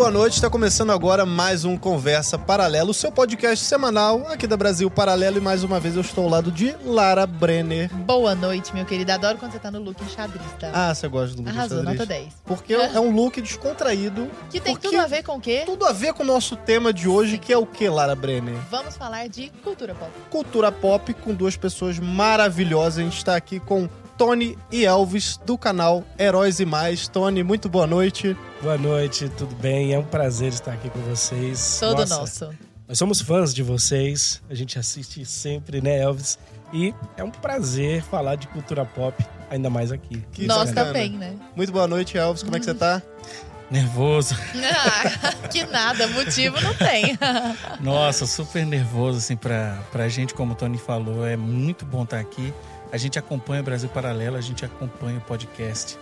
boa noite. Está começando agora mais um Conversa Paralelo, o seu podcast semanal aqui da Brasil Paralelo. E mais uma vez eu estou ao lado de Lara Brenner. Boa noite, meu querido. Adoro quando você tá no look xadrez, tá? Ah, você gosta do look Arrasou, xadrez? nota 10. Porque é um look descontraído. Que tem tudo a ver com o quê? Tudo a ver com o nosso tema de hoje, que é o que, Lara Brenner? Vamos falar de cultura pop. Cultura pop com duas pessoas maravilhosas. A gente está aqui com Tony e Elvis do canal Heróis e Mais. Tony, muito boa noite. Boa noite, tudo bem? É um prazer estar aqui com vocês. Todo Nossa, nosso. Nós somos fãs de vocês, a gente assiste sempre, né, Elvis? E é um prazer falar de cultura pop, ainda mais aqui. Que Nós bacana. também, né? Muito boa noite, Elvis. Como é que você tá? Nervoso. Ah, que nada, motivo não tem. Nossa, super nervoso, assim, pra, pra gente, como o Tony falou. É muito bom estar aqui. A gente acompanha o Brasil Paralelo, a gente acompanha o podcast.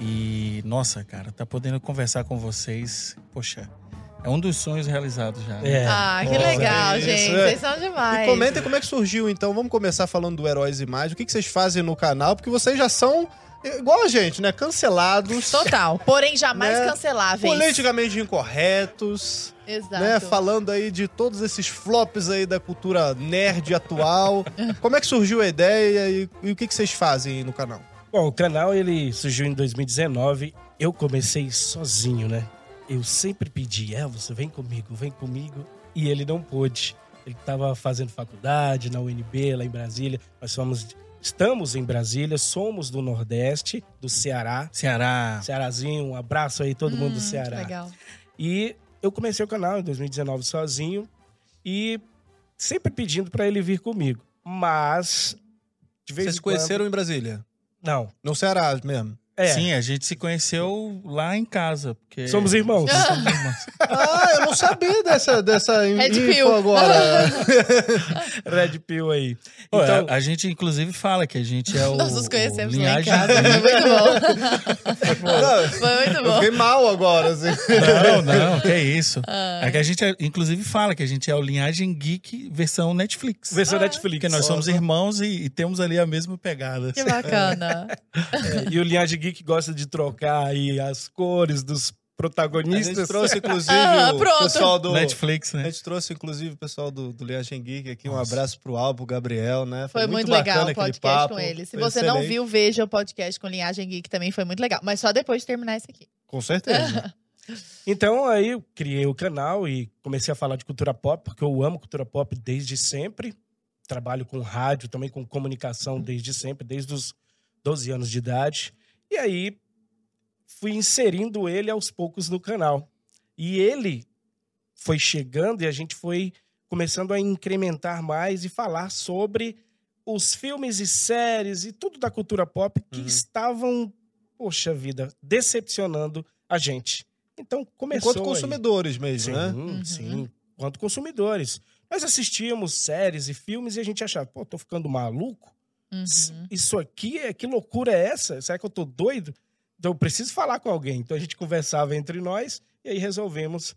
E, nossa, cara, tá podendo conversar com vocês. Poxa, é um dos sonhos realizados já. né? É. Ah, que Nossa, legal, isso, gente. é. Vocês são demais. E comentem como é que surgiu, então. Vamos começar falando do Heróis e Mais. O que, que vocês fazem no canal? Porque vocês já são igual a gente, né? Cancelados. Total. Porém, jamais Né? canceláveis. Politicamente incorretos, Exato. né? Falando aí de todos esses flops aí da cultura nerd atual. Como é que surgiu a ideia e, e o que, que vocês fazem aí no canal? Bom, o canal ele surgiu em 2019. Eu comecei sozinho, né? Eu sempre pedi, Elvis, vem comigo, vem comigo. E ele não pôde. Ele estava fazendo faculdade na UNB, lá em Brasília. Nós somos, estamos em Brasília, somos do Nordeste, do Ceará. Ceará. Cearazinho, um abraço aí todo mundo do Hum, Ceará. Legal. E eu comecei o canal em 2019 sozinho e sempre pedindo pra ele vir comigo. Mas de vez Vocês em se conheceram em Brasília? quando... Não. No Ceará mesmo? É. Sim, a gente se conheceu lá em casa. Porque... Somos irmãos. Somos irmãos. Ah, eu não sabia dessa, dessa Red info pill. agora. Red Pill aí. Pô, Então, a, a gente, inclusive, fala que a gente é o. Nós nos conhecemos lá em linhagem casa. Foi muito bom. Não, Foi muito eu bom. fiquei mal agora, assim. Não, não, que é isso. É que a gente, é- inclusive, fala que a gente é o Linhagem Geek versão Netflix. versão Ah. Netflix. Porque nós Só. somos irmãos e, e temos ali a mesma pegada. Que bacana. É, e o Linhagem Geek gosta de trocar aí as cores dos A gente protagonistas. trouxe, inclusive, Ah, o pessoal do... Netflix, A né? gente trouxe, inclusive, o pessoal do, do Liagem Geek aqui. Um Nossa. abraço pro Albo, Gabriel, né? Foi muito, bacana legal o podcast papo, com ele. Se foi você não excelente. viu, veja o podcast com Linhagem Geek também foi muito legal. Mas só depois de terminar esse aqui. Com certeza. Então aí eu criei o canal e comecei a falar de cultura pop, porque eu amo cultura pop desde sempre. Trabalho com rádio, também com comunicação desde sempre, desde os 12 anos de idade. E aí fui inserindo ele aos poucos no canal. E ele foi chegando e a gente foi começando a incrementar mais e falar sobre os filmes e séries e tudo da cultura pop que Uhum. estavam, poxa vida, decepcionando a gente. Então começou. Enquanto aí. consumidores mesmo, Sim, né? Uhum. sim. Quanto consumidores. Nós assistíamos séries e filmes e a gente achava, pô, tô ficando maluco? Uhum. Isso aqui, é que loucura é essa? Será que eu tô doido? Então eu preciso falar com alguém. Então a gente conversava entre nós e aí resolvemos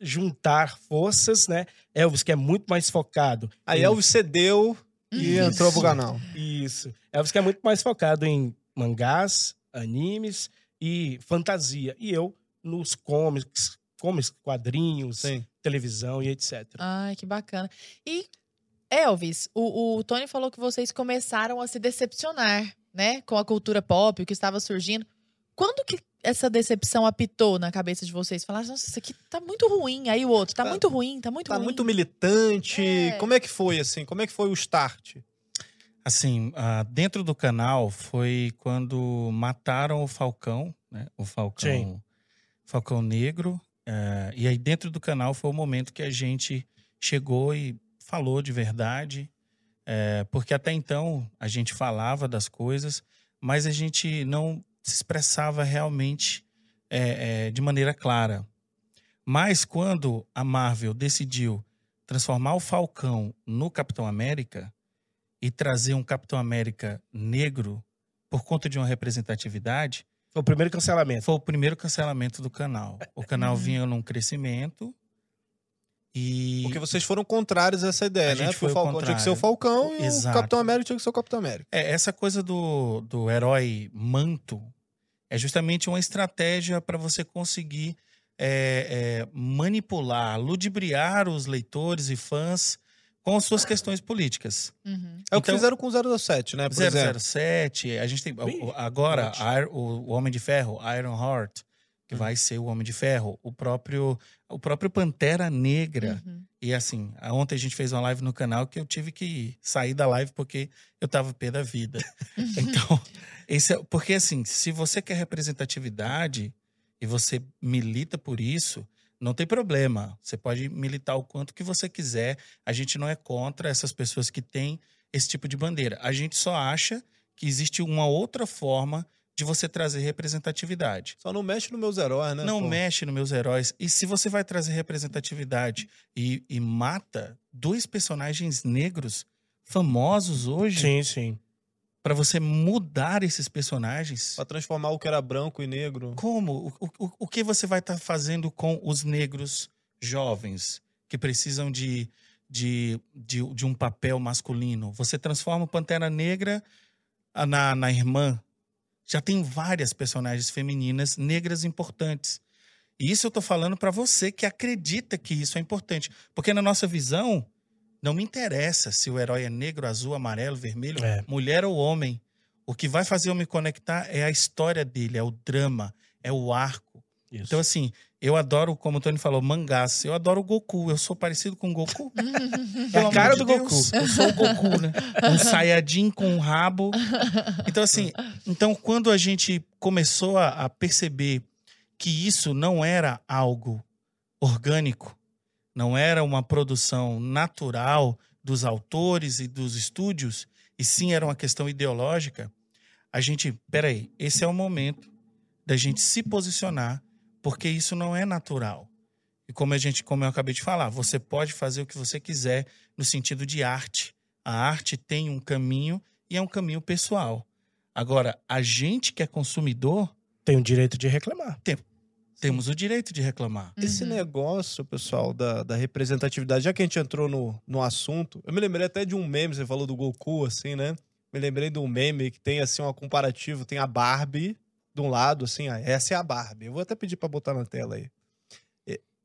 juntar forças, né? Elvis, que é muito mais focado. Aí em- Elvis cedeu e Isso. entrou pro canal. Isso. Elvis que é muito mais focado em mangás, animes e fantasia. E eu nos comics, comics, quadrinhos, Sim. televisão e etc. Ai, que bacana. E, Elvis, o, o Tony falou que vocês começaram a se decepcionar, né? Com a cultura pop, o que estava surgindo. Quando que essa decepção apitou na cabeça de vocês? Falaram, nossa, isso aqui tá muito ruim. Aí o outro, tá, Tá- muito ruim, tá muito Tá ruim. muito militante. É. Como é que foi, assim? Como é que foi o start? Assim, ah, dentro do canal foi quando mataram o Falcão, né? O Falcão, Sim. Falcão Negro. eh, e aí dentro do canal foi o momento que a gente chegou e falou de verdade, eh, porque até então a gente falava das coisas, mas a gente não se expressava realmente eh, eh, de maneira clara. Mas quando a Marvel decidiu transformar o Falcão no Capitão América e trazer um Capitão América negro por conta de uma representatividade, Foi o primeiro cancelamento. foi o primeiro cancelamento do canal. O canal vinha num crescimento e Porque vocês foram contrários a essa ideia, A né? gente Porque o foi o Falcão tinha que ser o contrário. Falcão e Exato. o Capitão América tinha que ser o Capitão América. É, essa coisa do, do herói manto é justamente uma estratégia para você conseguir é, é, manipular, ludibriar os leitores e fãs com as suas questões políticas. Uhum. É o que Então- fizeram com o 007, né? Por exemplo. 007, a gente tem Ih, agora a- o Homem de Ferro, Iron Heart, que Hum. vai ser o Homem de Ferro, o próprio o próprio Pantera Negra. Uhum. E assim, a- ontem a gente fez uma live no canal que eu tive que sair da live porque eu tava pé da vida. então, esse é, porque assim, se você quer representatividade e você milita por isso, não tem problema. Você pode militar o quanto que você quiser. A gente não é contra essas pessoas que têm esse tipo de bandeira. A gente só acha que existe uma outra forma de você trazer representatividade. Só não mexe nos meus heróis, né? Não pô? mexe nos meus heróis. E se você vai trazer representatividade e, e mata dois personagens negros famosos hoje, Sim, sim. para você mudar esses personagens, Pra transformar o que era branco e negro. como? O, o, o que você vai estar fazendo com os negros jovens que precisam de, de, de, de um papel masculino? Você transforma o Pantera Negra na, na irmã. Já tem várias personagens femininas negras importantes. E isso eu tô falando para você que acredita que isso é importante. Porque na nossa visão, não me interessa se o herói é negro, azul, amarelo, vermelho, É. mulher ou homem. O que vai fazer eu me conectar é a história dele, é o drama, é o arco. Isso. Então, assim, eu adoro, como o Tony falou, mangás. Eu adoro o Goku. Eu sou parecido com o Goku. É a cara do de Goku. Deus, Eu sou o Goku, né? Um Saiyajin com um rabo. Então, assim, então quando a gente começou a, a perceber que isso não era algo orgânico, não era uma produção natural dos autores e dos estúdios, e sim era uma questão ideológica, a gente, peraí, esse é o momento da gente se posicionar, porque isso não é natural. E como a gente, como eu acabei de falar, você pode fazer o que você quiser no sentido de arte. A arte tem um caminho e é um caminho pessoal. Agora, a gente que é consumidor, Tem o direito de reclamar. temos o direito de reclamar. Esse Uhum. negócio, pessoal, da, da representatividade, já que a gente entrou no, no assunto, eu me lembrei até de um meme, você falou do Goku, assim, né? Me lembrei de um meme que tem, assim, um comparativo, tem a Barbie de um lado, assim, ah, essa é a Barbie. Eu vou até pedir pra botar na tela aí.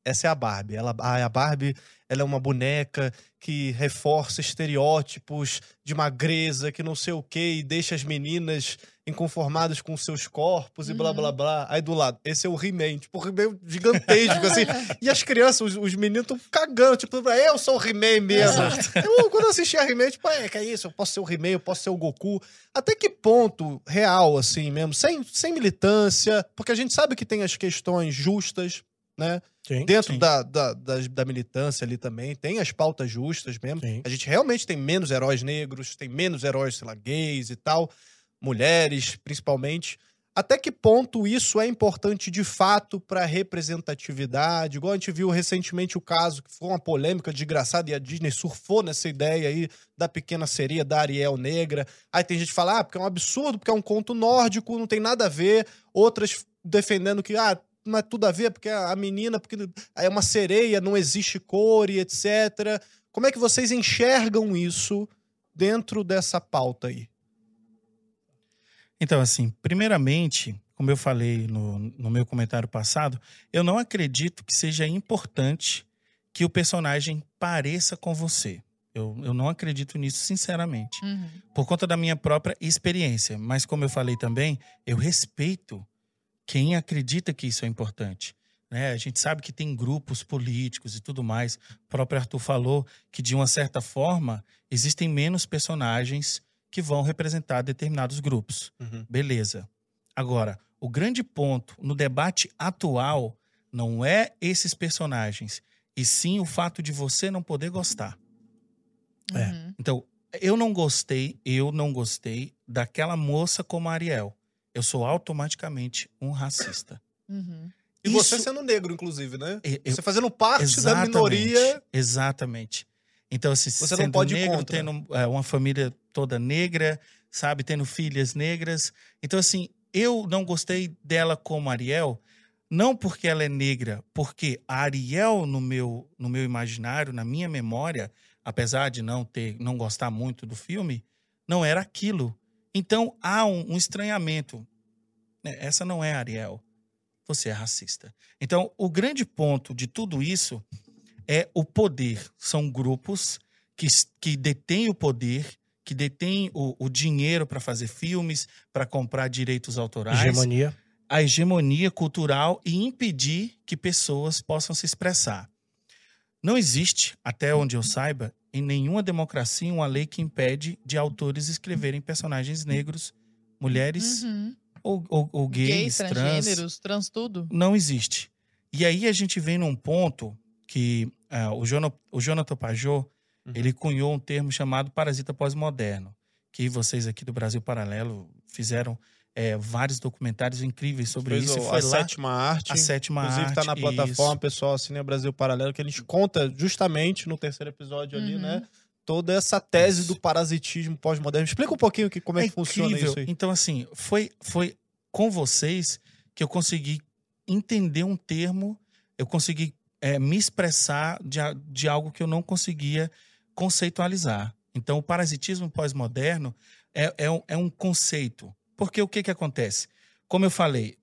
Essa é a Barbie. Ela, a Barbie, ela é uma boneca que reforça estereótipos de magreza, que não sei o quê, e deixa as meninas inconformadas com seus corpos e blá, Uhum. blá, blá. Aí do lado, esse é o He-Man, tipo, o He-Man gigantesco, assim. E as crianças, os, os meninos estão cagando, tipo, eu sou o He-Man mesmo. Eu, quando eu assistia He-Man, tipo, é, que é isso, eu posso ser o He-Man, eu posso ser o Goku. Até que ponto real, assim mesmo, sem, sem militância, porque a gente sabe que tem as questões justas, né? Sim. Dentro sim. da, da, da, da militância ali também, tem as pautas justas mesmo. Sim. A gente realmente tem menos heróis negros, tem menos heróis, sei lá, gays e tal, mulheres, principalmente. Até que ponto isso é importante de fato para representatividade? Igual a gente viu recentemente o caso, que foi uma polêmica desgraçada e a Disney surfou nessa ideia aí da pequena seria da Ariel Negra. Aí tem gente que fala, ah, porque é um absurdo, porque é um conto nórdico, não tem nada a ver. Outras defendendo que, ah, não é tudo a ver, porque a menina, porque é uma sereia, não existe cor e etc. Como é que vocês enxergam isso dentro dessa pauta aí? Então, assim, primeiramente, como eu falei no, no meu comentário passado, eu não acredito que seja importante que o personagem pareça com você. Eu, eu não acredito nisso, sinceramente. Uhum. Por conta da minha própria experiência. Mas, como eu falei também, eu respeito quem acredita que isso é importante. Né? A gente sabe que tem grupos políticos e tudo mais. O próprio Arthur falou que, de uma certa forma, existem menos personagens que vão representar determinados grupos. Beleza. Agora, o grande ponto no debate atual não é esses personagens, e sim o fato de você não poder gostar. É. Uhum. Então, eu não gostei, eu não gostei daquela moça como a Ariel. Eu sou automaticamente um racista. Uhum. E você Isso- sendo negro, inclusive, né? Eu- eu- Você fazendo parte da Exatamente, minoria. Exatamente. Então, assim, Você não sendo pode negro, contra. tendo é, uma família toda negra, sabe, tendo filhas negras. Então, assim, eu não gostei dela como Ariel, não porque ela é negra, porque a Ariel no meu no meu imaginário, na minha memória, apesar de não ter não gostar muito do filme, não era aquilo. Então há um, um estranhamento. né, Essa não é a Ariel. você é racista. Então, o grande ponto de tudo isso é o poder. São grupos que, que detêm o poder, que detêm o, o dinheiro para fazer filmes, para comprar direitos autorais. Hegemonia. A hegemonia cultural e impedir que pessoas possam se expressar. Não existe, até onde eu saiba, em nenhuma democracia uma lei que impede de autores escreverem personagens negros, mulheres Uhum. ou, ou, ou gays, Gays, trans. transgêneros, trans tudo. Não existe. E aí a gente vem num ponto que ah, o, Jona, o Jonathan Pajot, Uhum. ele cunhou um termo chamado parasita pós-moderno, que vocês aqui do Brasil Paralelo fizeram eh, vários documentários incríveis sobre Fez isso. o- e foi a lá sétima arte. a sétima Inclusive arte. tá na plataforma, isso. pessoal, Cine Brasil Paralelo, que a gente conta justamente no terceiro episódio ali, Uhum. né? Toda essa tese Isso. do parasitismo pós-moderno. Explica um pouquinho que, como é, que funciona incrível. isso aí. Então, assim, foi, foi com vocês que eu consegui entender um termo, eu consegui eh, me expressar de, de algo que eu não conseguia conceitualizar. Então, o parasitismo pós-moderno é, é, um, é um conceito. Porque o que, que acontece? Como eu falei,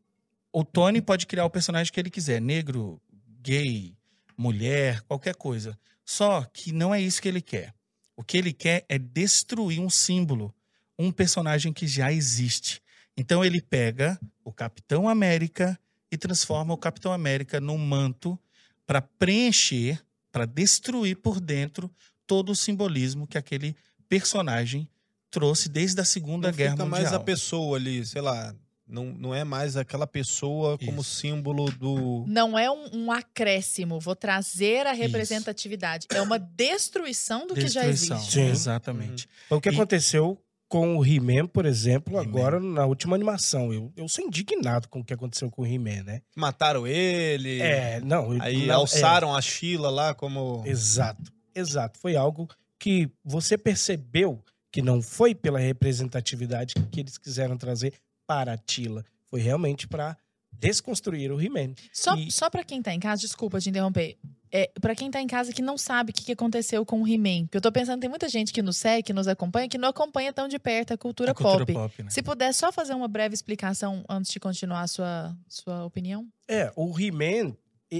o Tony pode criar o personagem que ele quiser, negro, gay, mulher, qualquer coisa. Só que não é isso que ele quer. O que ele quer é destruir um símbolo, um personagem que já existe. Então ele pega o Capitão América e transforma o Capitão América num manto para preencher, para destruir por dentro todo o simbolismo que aquele personagem trouxe desde a Segunda Não Guerra fica Mundial. mais a pessoa ali, sei lá. Não, não é mais aquela pessoa como Isso. símbolo do. Não é um, um acréscimo, vou trazer a representatividade. É uma destruição do que já Destruição. existe. Sim. Exatamente. Foi o que E- aconteceu com o He-Man, por exemplo, He-Man. agora na última animação. Eu, eu sou indignado com o que aconteceu com o He-Man, né? Mataram ele. É, não. Aí não, alçaram a Sheila lá como. é, exato, exato. Foi algo que você percebeu que não foi pela representatividade que eles quiseram trazer para a Tila. Foi realmente para desconstruir o He-Man. Só, E- só para quem tá em casa, desculpa te interromper. É, para quem tá em casa que não sabe o que, que aconteceu com o He-Man. Porque eu tô pensando, tem muita gente que nos segue, que nos acompanha, que não acompanha tão de perto a cultura, A cultura pop. pop, né? Se puder só fazer uma breve explicação antes de continuar a sua, sua opinião. É, o He-Man,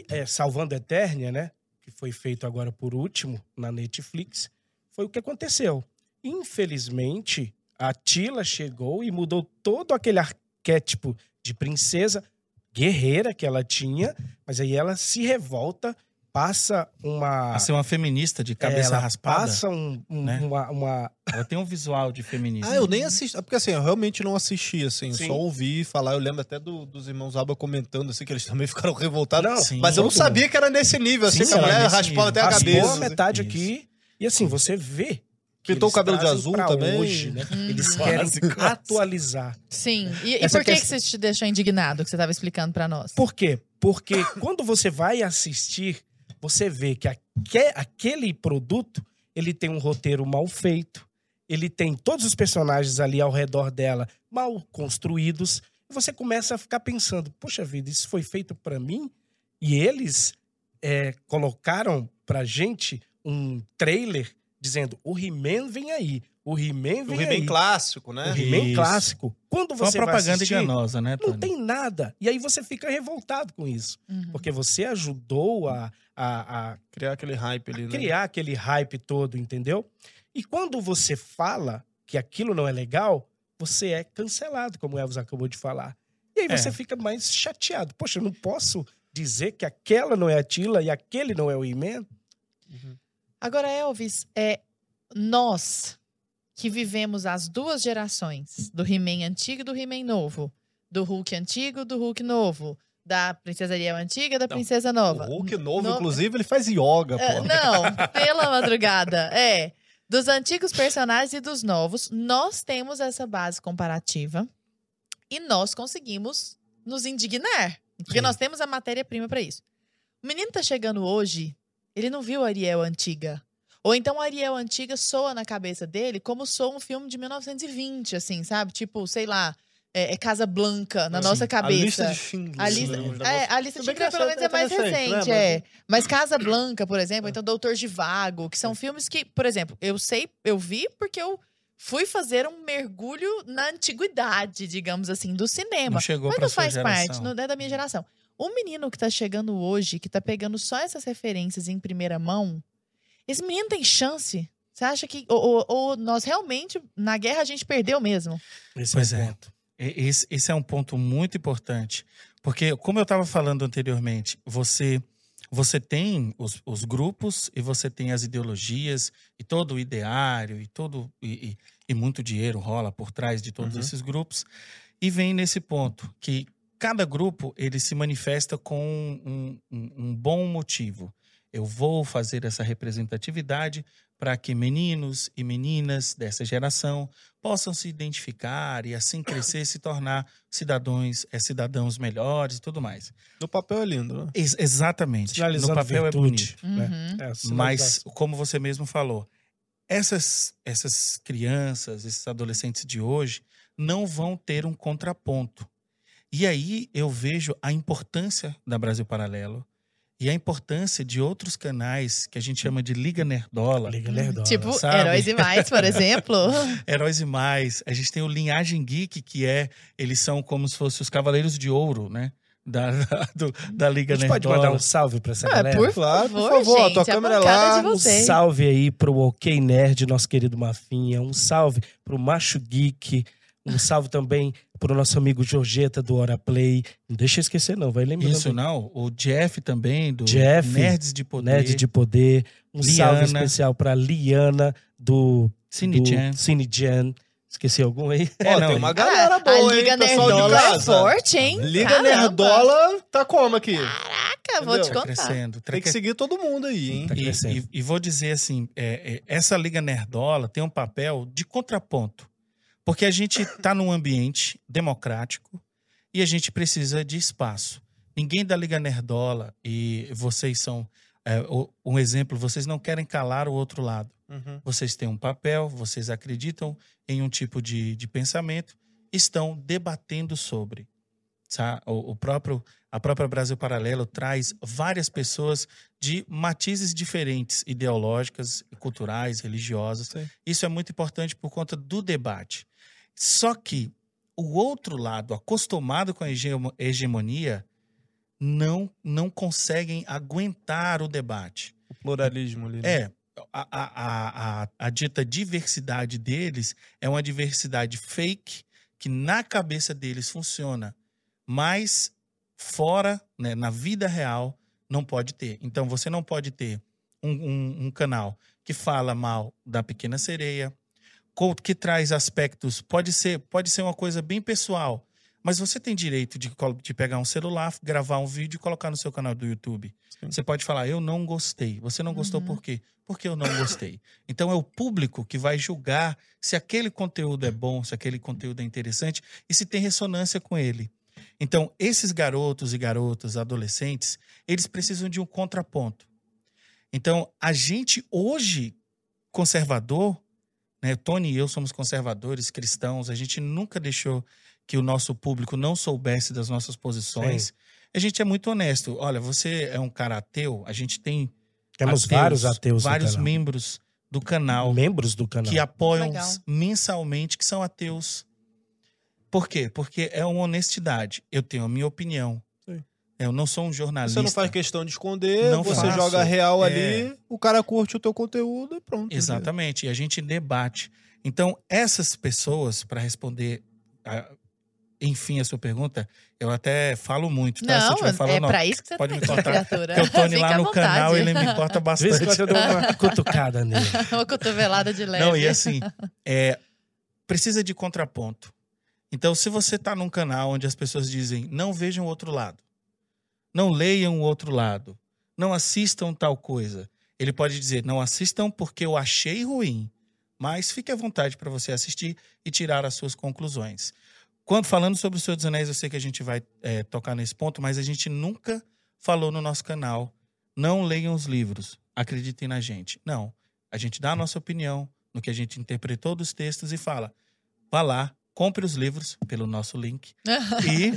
é, Salvando a Eternia, né? Que foi feito agora por último na Netflix, foi o que aconteceu. Infelizmente, a Tila chegou e mudou todo aquele arquétipo de princesa guerreira que ela tinha, mas aí ela se revolta, passa uma. A ser uma feminista de cabeça ela raspada. passa um- um- né? uma, uma- Ela tem um visual de feminista. Ah, eu nem assisti. Porque assim, eu realmente não assisti, assim. Sim. Só ouvi falar. Eu lembro até do- dos irmãos Alba comentando, assim, que eles também ficaram revoltados. Não, Sim. Mas eu não sabia que era nesse nível, assim, Sim, que a era mulher raspava nível. até a raspou cabeça. a assim. metade Isso. aqui. E assim, você vê. Pintou o eles cabelo de azul também. Hoje, né? Eles Hum. querem Quase, quase. atualizar. Sim. E, e por que, que você te deixou indignado que você estava explicando para nós? Por quê? Porque quando você vai assistir, você vê que aque- aquele produto, ele tem um roteiro mal feito, ele tem todos os personagens ali ao redor dela mal construídos, e você começa a ficar pensando, poxa vida, isso foi feito pra mim? E eles é, colocaram pra gente um trailer dizendo, o He-Man vem aí, o He-Man O vem He-Man aí. clássico, né? O He-Man clássico. Quando você vai propaganda assistir, enganosa, né, não Tony? tem nada. E aí você fica revoltado com isso. Uhum. Porque você ajudou a, a, a Criar aquele hype ali, né? criar aquele hype todo, entendeu? E quando você fala que aquilo não é legal, você é cancelado, como o Elvis acabou de falar. E aí É. você fica mais chateado. Poxa, eu não posso dizer que aquela não é a Tila e aquele não é o He-Man? Agora, Elvis, é nós que vivemos as duas gerações, do He-Man antigo e do He-Man novo, do Hulk antigo e do Hulk novo, da Princesa Ariel antiga e da Não, Princesa O Nova. Hulk novo, No- inclusive, ele faz yoga, É, pô. não, pela madrugada. É. Dos antigos personagens e dos novos, nós temos essa base comparativa e nós conseguimos nos indignar. Porque Sim. nós temos a matéria-prima para isso. O menino tá chegando hoje, ele não viu a Ariel antiga. Ou então a Ariel antiga soa na cabeça dele como soa um filme de 1920, assim, sabe? Tipo, sei lá, é, é Casa Blanca na Sim. nossa A cabeça. lista de Schindler. A lista, né? É, a lista de Schindler, pelo menos, é é mais recente, recente, né? é. Mas Casa Blanca, por exemplo, então Doutor de Vago, que são filmes que, por exemplo, eu sei, eu vi porque eu fui fazer um mergulho na antiguidade, digamos assim, do cinema. Não chegou Mas não faz geração. parte, não é da minha geração. O menino que tá chegando hoje, que tá pegando só essas referências em primeira mão, esse menino tem chance? Você acha que. Ou, ou- nós realmente, na guerra, a gente perdeu mesmo? Esse Pois é é. ponto. Esse, esse é um ponto muito importante, porque, como eu estava falando anteriormente, você você tem os, os grupos e você tem as ideologias e todo o ideário e todo e, e- e muito dinheiro rola por trás de todos Uhum. esses grupos e vem nesse ponto que cada grupo ele se manifesta com um, um- um bom motivo. Eu vou fazer essa representatividade para que meninos e meninas dessa geração possam se identificar e assim crescer e se tornar cidadãos, é, cidadãos melhores e tudo mais. No papel é lindo, né? Ex- exatamente. No papel é bonito. virtude. né? Uhum. É, Mas, como você mesmo falou, essas, essas crianças, esses adolescentes de hoje, não vão ter um contraponto. E aí eu vejo a importância da Brasil Paralelo e a importância de outros canais que a gente chama de Liga Nerdola, Liga Nerdola. Tipo, sabe? Heróis e Mais, por exemplo. Heróis e Mais. A gente tem o Linhagem Geek, que é. Eles são como se fossem os Cavaleiros de Ouro, né? Da, da, do- da Liga A gente pode Nerdola. mandar um salve pra essa Ah, galera? por Claro, por favor, favor, a gente, tua a câmera é lá. de Um salve aí pro OK Nerd, nosso querido Mafinha. Um salve pro Macho Geek. Um salve também pro nosso amigo Jorgeta do Hora Play. Não deixa eu esquecer, não. Vai lembrando. Isso, não. O Jeff também, do Jeff, Nerds de Poder. Nerd de Poder. Um salve Liana. especial pra Liana do, Cine do Jam. Cine Jam. Esqueci algum aí? É, Ó, não, tem uma e- galera boa, a Liga hein, Nerdola é forte, hein? Liga Caramba. Nerdola tá como aqui? Caraca, vou te? Tá contar. crescendo. tá Tem que seguir todo mundo aí, hein? Tá E, crescendo. e- e vou dizer assim, é, é, essa Liga Nerdola tem um papel de contraponto. Porque a gente está num ambiente democrático e a gente precisa de espaço. Ninguém da Liga Nerdola, e vocês são é, um exemplo, vocês não querem calar o outro lado. Uhum. Vocês têm um papel, vocês acreditam em um tipo de, de pensamento, estão debatendo sobre. Tá? O, o próprio, a própria Brasil Paralelo traz várias pessoas de matizes diferentes, ideológicas, culturais, religiosas. Sim. Isso é muito importante por conta do debate. Só que o outro lado, acostumado com a hegemo- hegemonia, não, não conseguem aguentar o debate. O pluralismo ali. né? É, a, a, a, a, dita diversidade deles é uma diversidade fake que na cabeça deles funciona, mas fora, né, na vida real, não pode ter. Então você não pode ter um, um- um canal que fala mal da pequena sereia, que traz aspectos, pode ser, pode ser uma coisa bem pessoal, mas você tem direito de, de pegar um celular, gravar um vídeo e colocar no seu canal do YouTube. Sim. Você pode falar, eu não gostei. Você não gostou Uhum. por quê? Porque eu não gostei. Então é o público que vai julgar se aquele conteúdo é bom, se aquele conteúdo é interessante e se tem ressonância com ele. Então, esses garotos e garotas, adolescentes, eles precisam de um contraponto. Então, a gente hoje, conservador, né, Tony e eu somos conservadores, cristãos, a gente nunca deixou que o nosso público não soubesse das nossas posições. A gente é muito honesto. Olha, você é um cara ateu, a gente tem Temos ateus, vários ateus vários canal. membros do canal Membros do canal. que apoiam Legal. mensalmente, que são ateus. Por quê? Porque é uma honestidade. Eu tenho a minha opinião. Eu não sou um jornalista. Você não faz questão de esconder, Não você faço. joga real É. ali, o cara curte o teu conteúdo e pronto. Exatamente. E a gente debate. Então, essas pessoas, para responder, a- enfim, a sua pergunta, eu até falo muito, tá? Se eu Não, estiver falando, é pra isso que você pode tá me cortar. criatura. Porque o Tony Fica lá no vontade. canal, ele me corta Às vezes bastante. quando eu dou uma cutucada nele. Uma cotovelada de leve. Não, e assim, é, precisa de contraponto. Então, se você está num canal onde as pessoas dizem não vejam o outro lado, não leiam o outro lado, não assistam tal coisa, ele pode dizer não assistam porque eu achei ruim, mas fique à vontade para você assistir e tirar as suas conclusões. Quando falando sobre o Senhor dos Anéis, eu sei que a gente vai é, tocar nesse ponto, mas a gente nunca falou no nosso canal não leiam os livros, acreditem na gente. Não, a gente dá a nossa opinião no que a gente interpretou dos textos e fala: vá lá, compre os livros pelo nosso link e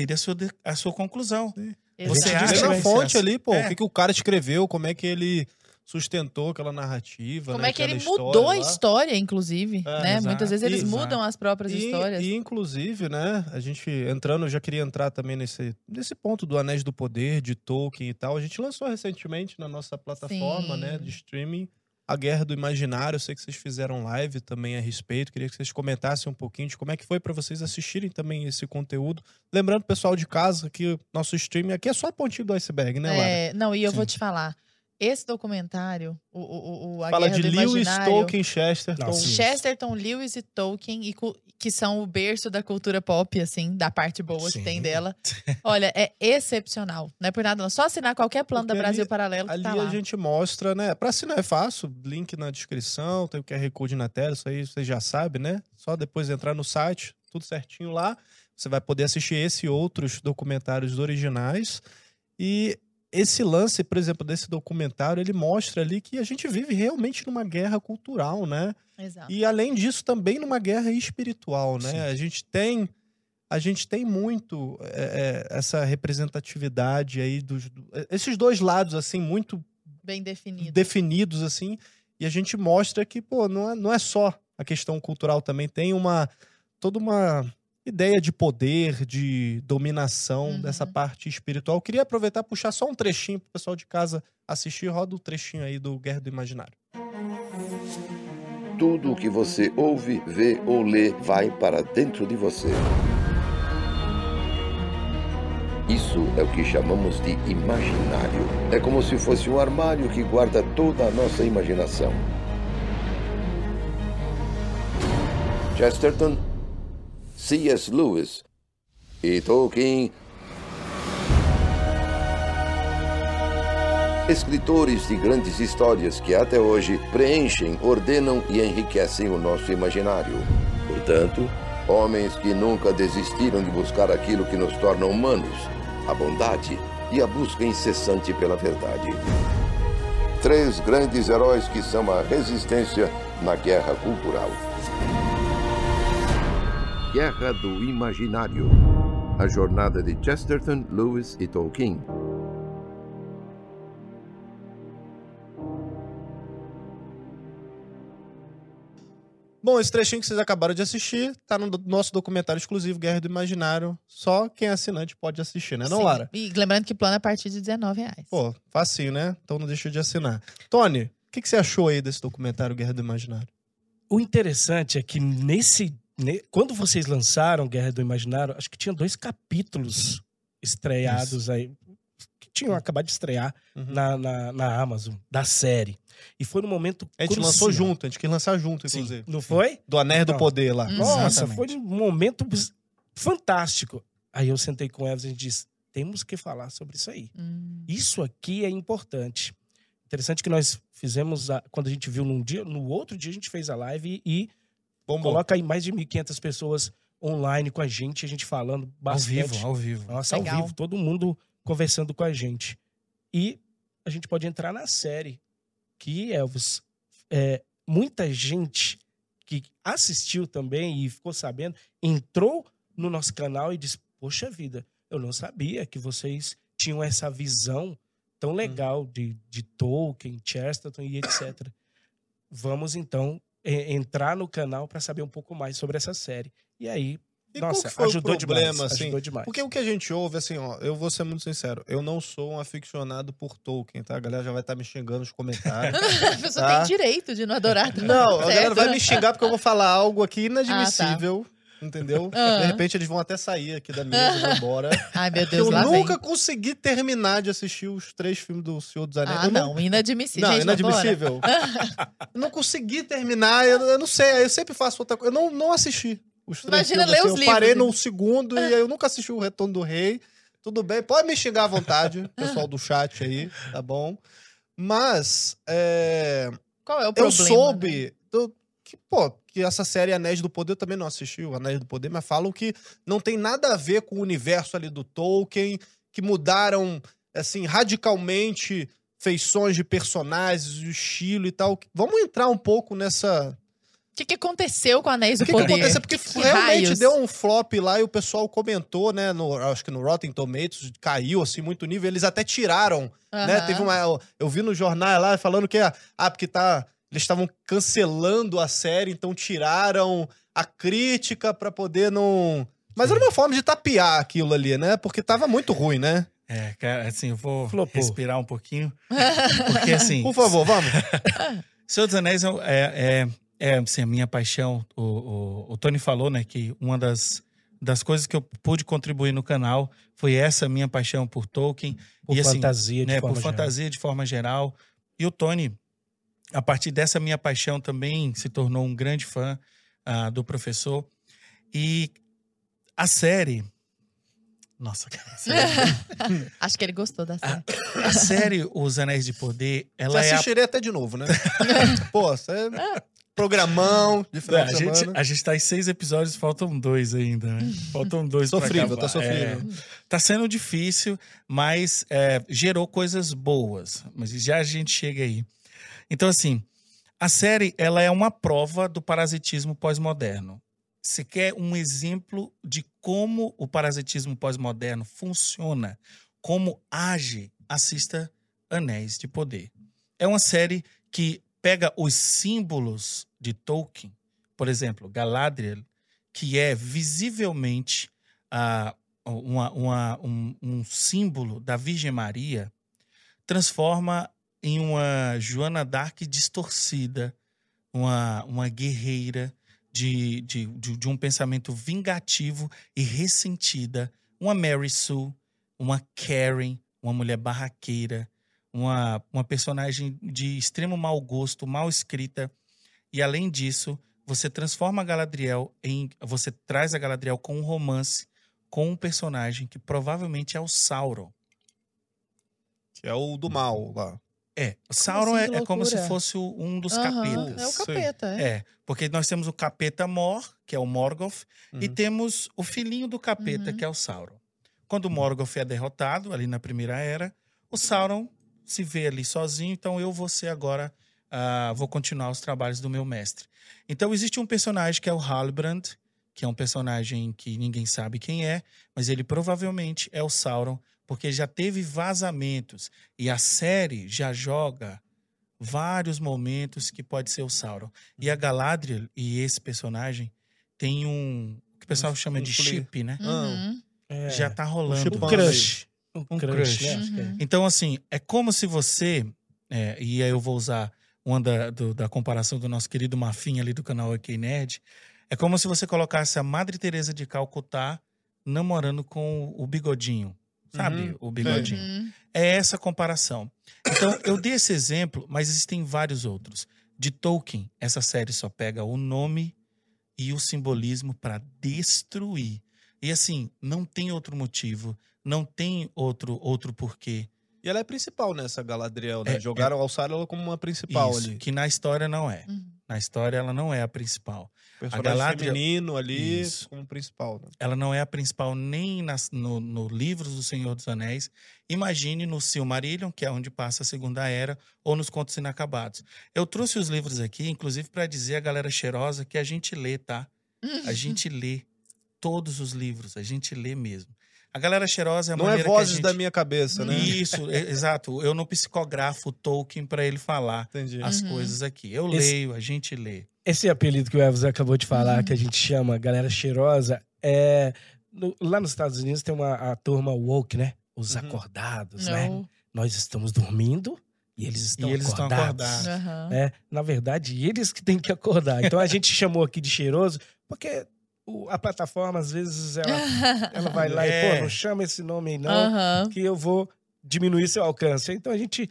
tire a sua, a sua conclusão. Você Exato. acha na ser fonte assim? ali, pô, É. o que, que o cara escreveu, como é que ele sustentou aquela narrativa. Como né, é que ele mudou a história, inclusive, É, né? exato. Muitas vezes eles E- mudam as próprias E, histórias. e, inclusive, né, a gente entrando, eu já queria entrar também nesse, nesse ponto do Anéis do Poder, de Tolkien e tal. A gente lançou recentemente na nossa plataforma, Sim. né, de streaming, A Guerra do Imaginário. Eu sei que vocês fizeram live também a respeito. Queria que vocês comentassem um pouquinho de como é que foi para vocês assistirem também esse conteúdo. Lembrando, pessoal de casa, que nosso streaming aqui é só a pontinha do iceberg, né, Lara? É, não, e eu vou Sim. te falar. Esse documentário, o, o, o, a Fala Guerra de do Lewis, Tolkien, Chesterton. Nossa. Chesterton, Lewis e Tolkien, e que são o berço da cultura pop, assim, da parte boa que Sim. tem dela. Olha, é excepcional. Não é por nada, não. Só assinar qualquer plano da Porque Brasil ali- Paralelo que Ali tá lá. a gente mostra, né? Pra assinar é fácil, link na descrição, tem o QR Code na tela, isso aí você já sabe, né? Só depois entrar no site, tudo certinho lá. Você vai poder assistir esse e outros documentários originais. E esse lance, por exemplo, desse documentário, ele mostra ali que a gente vive realmente numa guerra cultural, né? Exato. E além disso, também numa guerra espiritual, né? Sim. A gente tem a gente tem muito é, é, essa representatividade aí dos do- esses dois lados assim muito Bem definido. definidos assim e a gente mostra que pô não é, não é só a questão cultural também tem uma toda uma ideia de poder de dominação Uhum. dessa parte espiritual Eu queria aproveitar e puxar só um trechinho pro pessoal de casa assistir roda o trechinho aí do Guerra do Imaginário Tudo o que você ouve, vê ou lê vai para dentro de você. Isso é o que chamamos de imaginário. É como se fosse um armário que guarda toda a nossa imaginação. Chesterton, C.S. Lewis e Tolkien Escritores de grandes histórias que até hoje preenchem, ordenam e enriquecem o nosso imaginário. Portanto, homens que nunca desistiram de buscar aquilo que nos torna humanos, a bondade e a busca incessante pela verdade. Três grandes heróis que são a resistência na guerra cultural. Guerra do Imaginário. A jornada de Chesterton, Lewis e Tolkien. Bom, esse trechinho que vocês acabaram de assistir tá no nosso documentário exclusivo Guerra do Imaginário. Só quem é assinante pode assistir, né, não, Sim. Lara? E lembrando que plano é a partir de R$19,00. Pô, facinho, né? Então não deixa de assinar. Tony, o que, que você achou aí desse documentário Guerra do Imaginário? O interessante é que nesse. Ne- Quando vocês lançaram Guerra do Imaginário, acho que tinha dois capítulos estreados aí. Que tinham acabado de estrear Uhum. na, na, na Amazon, da série. E foi no momento. A gente crucial. lançou junto, a gente quis lançar junto, Sim. inclusive. Não foi? Do Anéis do. Poder lá. Hum. Nossa, Exatamente. foi um momento fantástico. Aí eu sentei com elas e disse: temos que falar sobre isso aí. Hum. Isso aqui é importante. Interessante que nós fizemos, a- quando a gente viu num dia, no outro dia a gente fez a live e Bombou. coloca aí mais de 1.500 pessoas online com a gente, a gente falando Ao bastante. vivo, ao vivo. Nossa, Legal. ao vivo, todo mundo conversando com a gente. E a gente pode entrar na série, que, Elvis, é, muita gente que assistiu também e ficou sabendo, entrou no nosso canal e disse, poxa vida, eu não sabia que vocês tinham essa visão tão Hum. legal de, de Tolkien, Chesterton e etc. Vamos, então, entrar no canal para saber um pouco mais sobre essa série. E aí, E qual nossa, que foi ajudou o problema, demais. assim? ajudou demais. Porque o que a gente ouve, assim, ó, eu vou ser muito sincero, eu não sou um aficionado por Tolkien, tá? A galera já vai estar me xingando nos comentários. A pessoa Tá. tem direito de não adorar. tá não, a galera vai me xingar porque eu vou falar algo aqui inadmissível, entendeu? Ah. De repente eles vão até sair aqui da mesa, vão embora. Ai, meu Deus, eu lá nunca vem. consegui terminar de assistir os três filmes do Senhor dos Anéis. Ah, eu não, inadmissível. Não, Gente, inadmissível. eu não consegui terminar, eu, eu não sei, eu sempre faço outra coisa. Eu não, não assisti os três Imagina filmes. ler assim, os eu parei livros. no segundo e aí eu nunca assisti o Retorno do Rei. Tudo bem, pode me xingar à vontade, pessoal do chat aí, tá bom? Mas, é, Qual é o eu problema? né? soube do- que, pô, que essa série Anéis do Poder eu também não assisti, o Anéis do Poder, mas falam que não tem nada a ver com o universo ali do Tolkien, que mudaram, assim, radicalmente feições de personagens, o estilo e tal. Vamos entrar um pouco nessa que, que aconteceu com Anéis do O que, que Poder? aconteceu? Porque Que realmente deu um flop lá e o pessoal comentou, né? No, acho que no Rotten Tomatoes caiu assim muito nível. Eles até tiraram, né? Aham. Teve uma. Eu, eu vi no jornal lá falando que ah, porque tá. Eles estavam cancelando a série, então tiraram a crítica pra poder não. Mas era uma forma de tapear aquilo ali, né? Porque tava muito ruim, né? É, cara, assim, eu vou Flopou. respirar um pouquinho. Porque, assim, Por favor, vamos. Senhor dos Anéis é, é, é, assim, a minha paixão. O, o, o Tony falou, né, que uma das, das coisas que eu pude contribuir no canal foi essa minha paixão por Tolkien. Por e, assim, fantasia, de né, forma por fantasia de forma geral. E o Tony, a partir dessa minha paixão, também se tornou um grande fã ah, do professor. E a série. Nossa, cara. a série- Acho que ele gostou da série. A série Os Anéis de Poder, Você ela é a assistiria até de novo, né? Pô, você... programão de final É, a, de gente, a gente tá em seis episódios, faltam dois ainda, né? Faltam dois Sofrível, tá sofrível. É, tá sendo difícil, mas é, gerou coisas boas. Mas já a gente chega aí. Então, assim, a série ela é uma prova do parasitismo pós-moderno. Você quer um exemplo de como o parasitismo pós-moderno funciona, como age, assista Anéis de Poder. É uma série que pega os símbolos de Tolkien, por exemplo, Galadriel, que é visivelmente ah, uma- uma- um, um símbolo da Virgem Maria, transforma em uma Joana Dark distorcida, uma, uma guerreira de, de, de, de um pensamento vingativo e ressentida, uma Mary Sue, uma Karen, uma mulher barraqueira, uma, uma personagem de extremo mau gosto, mal escrita. E além disso, você transforma a Galadriel em. Você traz a Galadriel com um romance com um personagem que provavelmente é o Sauron. Que é o do mal lá. É, o Sauron assim, é, é como se fosse um dos Aham, capetas. É o capeta, é. É, porque nós temos o capeta Mor, que é o Morgoth, e Uhum. temos o filhinho do capeta, Uhum. que é o Sauron. Quando o Morgoth é derrotado, ali na Primeira Era, o Sauron se vê ali sozinho, então eu vou ser agora, ah, vou continuar os trabalhos do meu mestre. Então existe um personagem que é o Halbrand, que é um personagem que ninguém sabe quem é, mas ele provavelmente é o Sauron, porque já teve vazamentos, e a série já joga vários momentos que pode ser o Sauron. E Uhum. a Galadriel e esse personagem tem um que o pessoal Um- chama um de chip, né? Uhum. É, Já tá rolando. chipão. um crush. Um, Um crush, crush. né? Que é. Uhum. Então, assim, é como se você. é, e aí eu vou usar uma da, do- da comparação do nosso querido Mafim ali do canal OK Nerd. É como se você colocasse a Madre Teresa de Calcutá namorando com o bigodinho. Sabe? Uhum. O bigodinho. Uhum. É essa comparação. Então, eu dei esse exemplo, mas existem vários outros. De Tolkien, essa série só pega o nome e o simbolismo para destruir. E assim, não tem outro motivo, não tem outro outro porquê. E ela é principal nessa Galadriel, né? É, Jogaram, alçaram ela como uma principal Isso, ali. que na história não é. Uhum. Na história ela não é a principal. Personagem Galadriel- feminino ali Isso. como principal, né? Ela não é a principal nem nas, no, no livros do Senhor dos Anéis. Imagine no Silmarillion, que é onde passa a Segunda Era, ou nos Contos Inacabados. Eu trouxe os livros aqui, inclusive, para dizer a galera cheirosa que a gente lê, tá? A gente lê todos os livros, a gente lê mesmo. A galera cheirosa é a Não é maneira que a vozes gente... da minha cabeça, né? Isso, e- exato. Eu não psicografo o Tolkien para ele falar Entendi. as Uhum. coisas aqui. Eu Esse- leio, a gente lê. Esse apelido que o Elvis acabou de falar, Uhum. que a gente chama galera cheirosa, é. no- lá nos Estados Unidos tem uma a turma woke, né? Os Uhum. acordados, né? Não. Nós estamos dormindo e eles estão E eles estão acordados. acordados. Aham. É, na verdade, eles que têm que acordar. Então a gente chamou aqui de cheiroso, porque o- a plataforma, às vezes, ela, ela vai lá e, É. pô, não chama esse nome aí, não, que eu vou diminuir seu alcance. Então a gente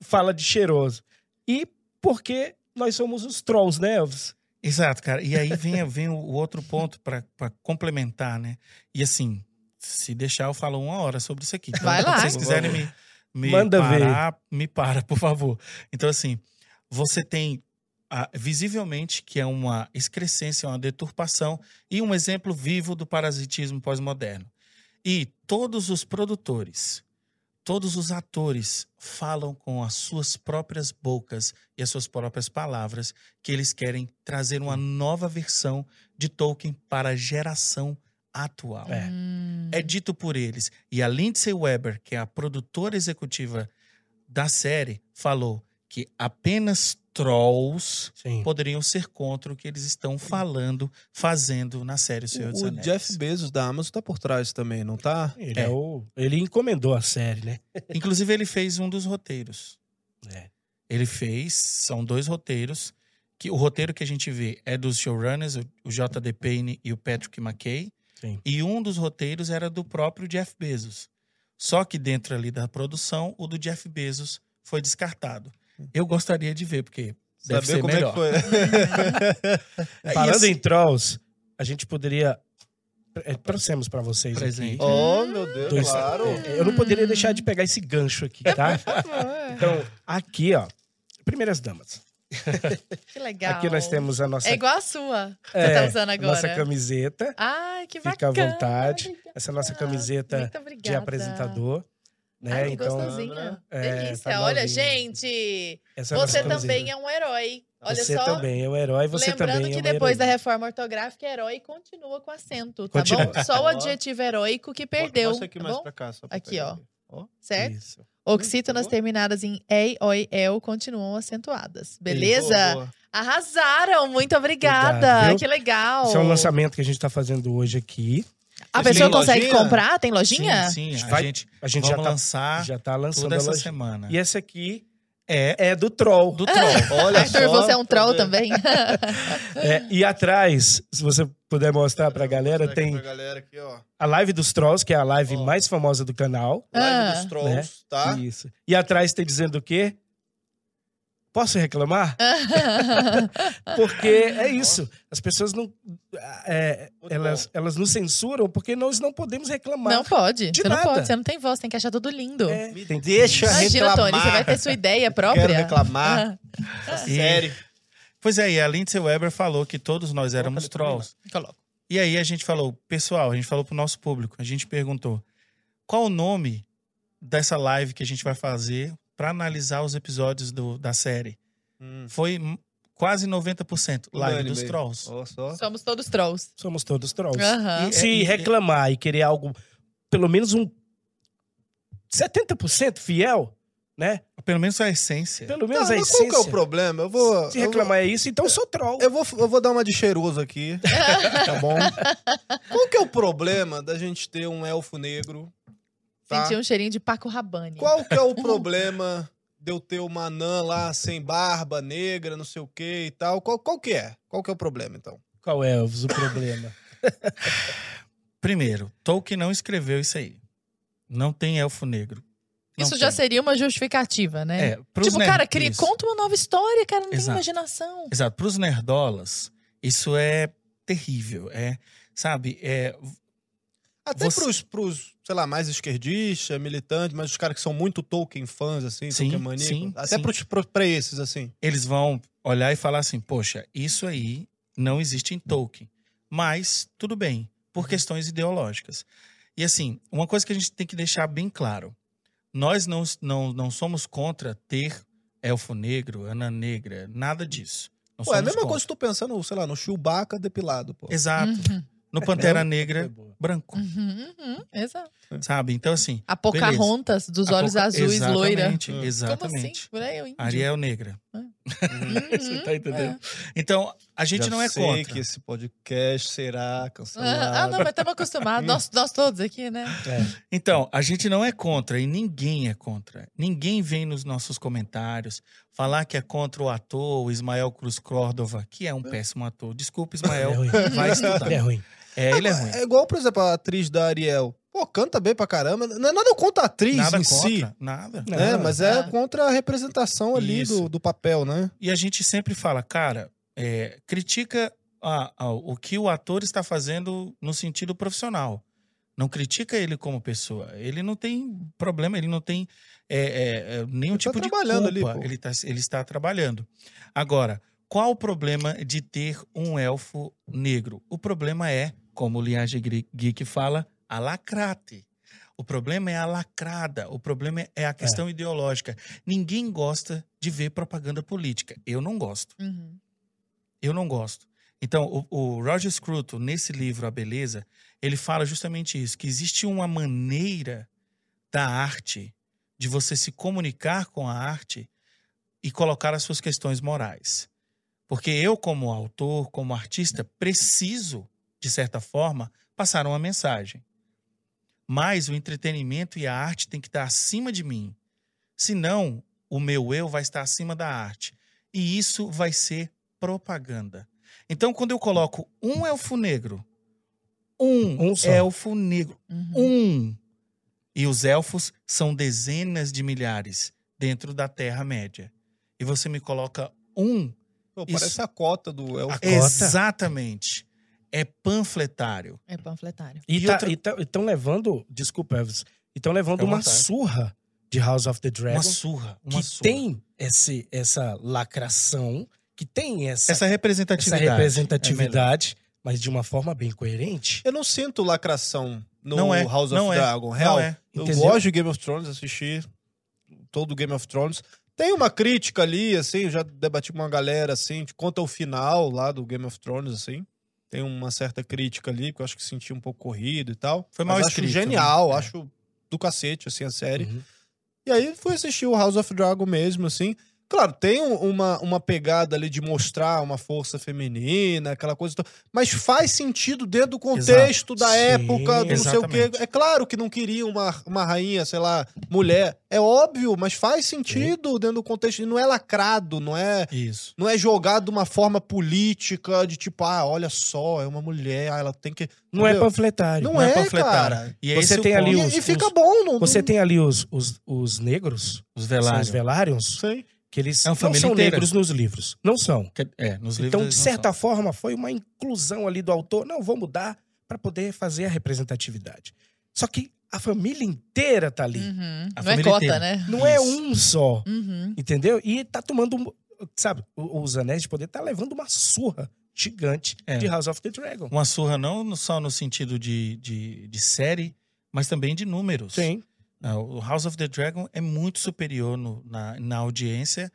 fala de cheiroso. E porque nós somos os trolls, né, Elvis? Exato, cara. E aí vem, vem o outro ponto para complementar, né? E assim, se deixar, eu falo uma hora sobre isso aqui. Então, Vai lá. Se vocês quiserem me, me Manda ver. parar, me para, por favor. Então, assim, você tem ah, visivelmente que é uma excrescência, uma deturpação e um exemplo vivo do parasitismo pós-moderno. E todos os produtores, todos os atores falam com as suas próprias bocas e as suas próprias palavras que eles querem trazer uma nova versão de Tolkien para a geração atual. É. Hum. É dito por eles. E a Lindsay Weber, que é a produtora executiva da série, falou que apenas trolls Sim. poderiam ser contra o que eles estão falando, fazendo na série O Senhor dos O Anéis. Jeff Bezos da Amazon tá por trás também, não tá? Ele, É. é o- ele encomendou a série, né? Inclusive, ele fez um dos roteiros. É. Ele fez, são dois roteiros. que O roteiro que a gente vê é dos showrunners, o o J.D. Payne e o Patrick McKay. Sim. E um dos roteiros era do próprio Jeff Bezos. Só que dentro ali da produção, o do Jeff Bezos foi descartado. Eu gostaria de ver, porque deve Saber ser como melhor. é que foi. É, Falando assim- em trolls, a gente poderia. é, trouxemos para vocês Presente. aqui. oh, meu Deus, dois- claro. é, eu não poderia deixar de pegar esse gancho aqui, tá? Então, aqui, ó. Primeiras damas. Que legal. Aqui nós temos a nossa, É igual a sua. Você É, tá usando agora. nossa camiseta. Ai, que Fica à bacana. vontade. Essa é a nossa camiseta Muito obrigada. de apresentador. Né? Ai, que então, gostosinha. É, Delícia. tá Olha, gente, essa é você camiseta. também é um herói. Olha Você só. também é um herói, você Lembrando também é que uma depois da heroína. reforma ortográfica, herói continua com acento, tá Continua. bom? Só o adjetivo heróico que perdeu, Mostra aqui tá mais bom? pra cá. Só pra Aqui, ó. Certo? Isso. Oxítonas boa. terminadas em ei, oi, el continuam acentuadas. Boa, Beleza? boa. Arrasaram! Muito obrigada! Obrigado, que legal! Esse é um lançamento que a gente está fazendo hoje aqui. A Tem pessoa consegue lojinha? comprar? Tem lojinha? Sim, sim. A Vai- gente, A gente já tá, lançar já tá lançando toda essa semana. E essa aqui É é do Troll. do Troll. Olha Arthur, só, você é um troll tá vendo? também? É, e atrás, se você puder mostrar pra galera, tem Pra galera aqui, ó. a live dos Trolls, que é a live Ó. mais famosa do canal. Live Ah. dos Trolls, tá? Isso. E atrás tem dizendo o quê? Posso reclamar? Porque é isso. As pessoas não. é, elas, elas nos censuram porque nós não podemos reclamar. Não pode. De você não nada. pode. Você não tem voz, tem que achar tudo lindo. É, Me deixa Imagina, reclamar. Tony, você vai ter sua ideia própria. Quero reclamar. Ah, E- Sério. Pois é, e a Lindsay Weber falou que todos nós éramos trolls. coloca. E aí a gente falou, pessoal, a gente falou pro nosso público, a gente perguntou qual o nome dessa live que a gente vai fazer para analisar os episódios do- da série. Hum. Foi quase 90% live dos trolls. Somos todos trolls. Somos todos Trolls. Aham. E- Se e- reclamar e querer algo, pelo menos um 70% fiel, né? Pelo menos a essência. Pelo Não, menos a mas qual que é o essência. problema? Eu vou. Se eu vou- reclamar é isso, então eu sou troll. Eu vou, eu vou dar uma de cheiroso aqui, tá bom? Qual que é o problema da gente ter um elfo negro? Tá? Senti um cheirinho de Paco Rabanne. Qual que é o problema de eu ter uma anã lá sem barba, negra, não sei o que e tal? Qual, qual que é? Qual que é o problema, então? Qual é, Elvis, o problema? Primeiro, Tolkien não escreveu isso aí. Não tem elfo negro. Não Isso já tem. seria uma justificativa, né? É, pros tipo, cara, cria, conta uma nova história, cara, não tem Exato. imaginação. Exato. Para os nerdolas, isso é terrível. É, sabe, é, Até Você- pros, pros, sei lá, mais esquerdistas, militantes, mas os caras que são muito Tolkien fãs, assim, Sim, Tolkien maníacos. sim, Até sim. Pros, pro- pra esses, assim. eles vão olhar e falar assim: poxa, isso aí não existe em Tolkien. Mas, tudo bem, por questões ideológicas. E assim, uma coisa que a gente tem que deixar bem claro: nós não, não, não somos contra ter elfo negro, anã negra, nada disso. Não Pô, é a mesma contra. coisa que tu pensando, sei lá, no Chewbacca depilado, pô. Exato. Uhum, No Pantera Foi Negra, boa. branco. uhum, uhum, exato. Sabe? Então, assim. A Pocahontas dos olhos Poca- azuis, loira. Exatamente, Hum. Como assim? exatamente. Eu entendi. Ariel negra. Uhum, tá entendendo? é. Então, a gente Já não é sei contra. que esse podcast será cancelado. Ah, não, mas estamos acostumados. Nós, nós todos aqui, né? Então, a gente não é contra e ninguém é contra. Ninguém vem nos nossos comentários falar que é contra o ator, o Ismael Cruz Córdova, que é um péssimo ator. Desculpa, é Ismael, ruim. vai estudar. É ruim. É, ele é ruim. É igual, por exemplo, a atriz da Ariel. Pô, canta bem pra caramba. Não é nada contra a atriz Nada em contra, si, nada. Não. Mas é Ah. contra a representação ali Isso. do, do papel, né? E a gente sempre fala, cara, é, critica a- a- o que o ator está fazendo no sentido profissional. Não critica ele como pessoa. Ele não tem problema, ele não tem é, é, é, nenhum Ele tá tipo de trabalhando culpa. ali, pô. ele, tá, ele está trabalhando. Agora, qual o problema de ter um elfo negro? O problema é, como o Linhagem Gre- Geek fala, a lacrate. O problema é a lacrada. O problema é a questão ideológica. Ninguém gosta de ver propaganda política. Eu não gosto. Uhum. Eu não gosto. Então, o, o Roger Scruton, nesse livro A Beleza, ele fala justamente isso: que existe uma maneira da arte de você se comunicar com a arte e colocar as suas questões morais. Porque eu, como autor, como artista, preciso, de certa forma, passar uma mensagem. Mas o entretenimento e a arte tem que estar acima de mim. Senão, o meu eu vai estar acima da arte. E isso vai ser propaganda. Então, quando eu coloco um elfo negro, um, Um elfo negro, Uhum. um, e os elfos são dezenas de milhares dentro da Terra-média. E você me coloca um, Pô, Isso- parece a cota do Elfo. A cota. exatamente. É panfletário. É panfletário. E E tá- outra- estão levando, desculpa, Elvis, estão levando à uma vontade. surra de House of the Dragon Uma surra. Uma que surra. tem esse, essa lacração, que tem essa, essa essa representatividade. representatividade, mas de uma forma bem coerente. Eu não sinto lacração no Não é, House não of é, Dragon. não Real, é. eu Entendeu? gosto de Game of Thrones, assisti todo o Game of Thrones. Tem uma crítica ali, assim, eu já debati com uma galera, assim, de quanto ao final lá do Game of Thrones, assim. Tem uma certa crítica ali, que eu acho que senti um pouco corrido e tal. Foi Mas mal acho escrito, genial, né? É. acho do cacete, assim, a série. Uhum. E aí fui assistir o House of Dragon mesmo, assim. Claro, tem um- uma, uma pegada ali de mostrar uma força feminina, aquela coisa. Mas faz sentido dentro do contexto da Sim, época, do não sei o quê. É claro que não queriam uma, uma rainha, sei lá, mulher. É óbvio, mas faz sentido dentro do contexto. E não é lacrado, não é, Isso. não é jogado de uma forma política, de tipo, ah, olha só, é uma mulher, ah, ela tem que. Não é Entendeu? panfletário. Não, Não é é, panfletário. cara. E é Você tem ali ponto. E, os- e fica bom. Não, Você tem ali os, os, os negros, Os velários. os velários, Sim. Que eles É não são inteira. negros nos livros. Não são. Que- É, nos livros Então, de certa são. forma, foi uma inclusão ali do autor. Não, vou mudar para poder fazer a representatividade. Só que a família inteira tá ali. Uhum. A Não é família cota, inteira. né? Não é Isso. um só. Uhum. Entendeu? E tá tomando. Sabe, o- os Anéis de Poder tá levando uma surra gigante É. de House of the Dragon. Uma surra não só no sentido de, de, de série, mas também de números. Sim. Ah, O House of the Dragon é muito superior no- na, na audiência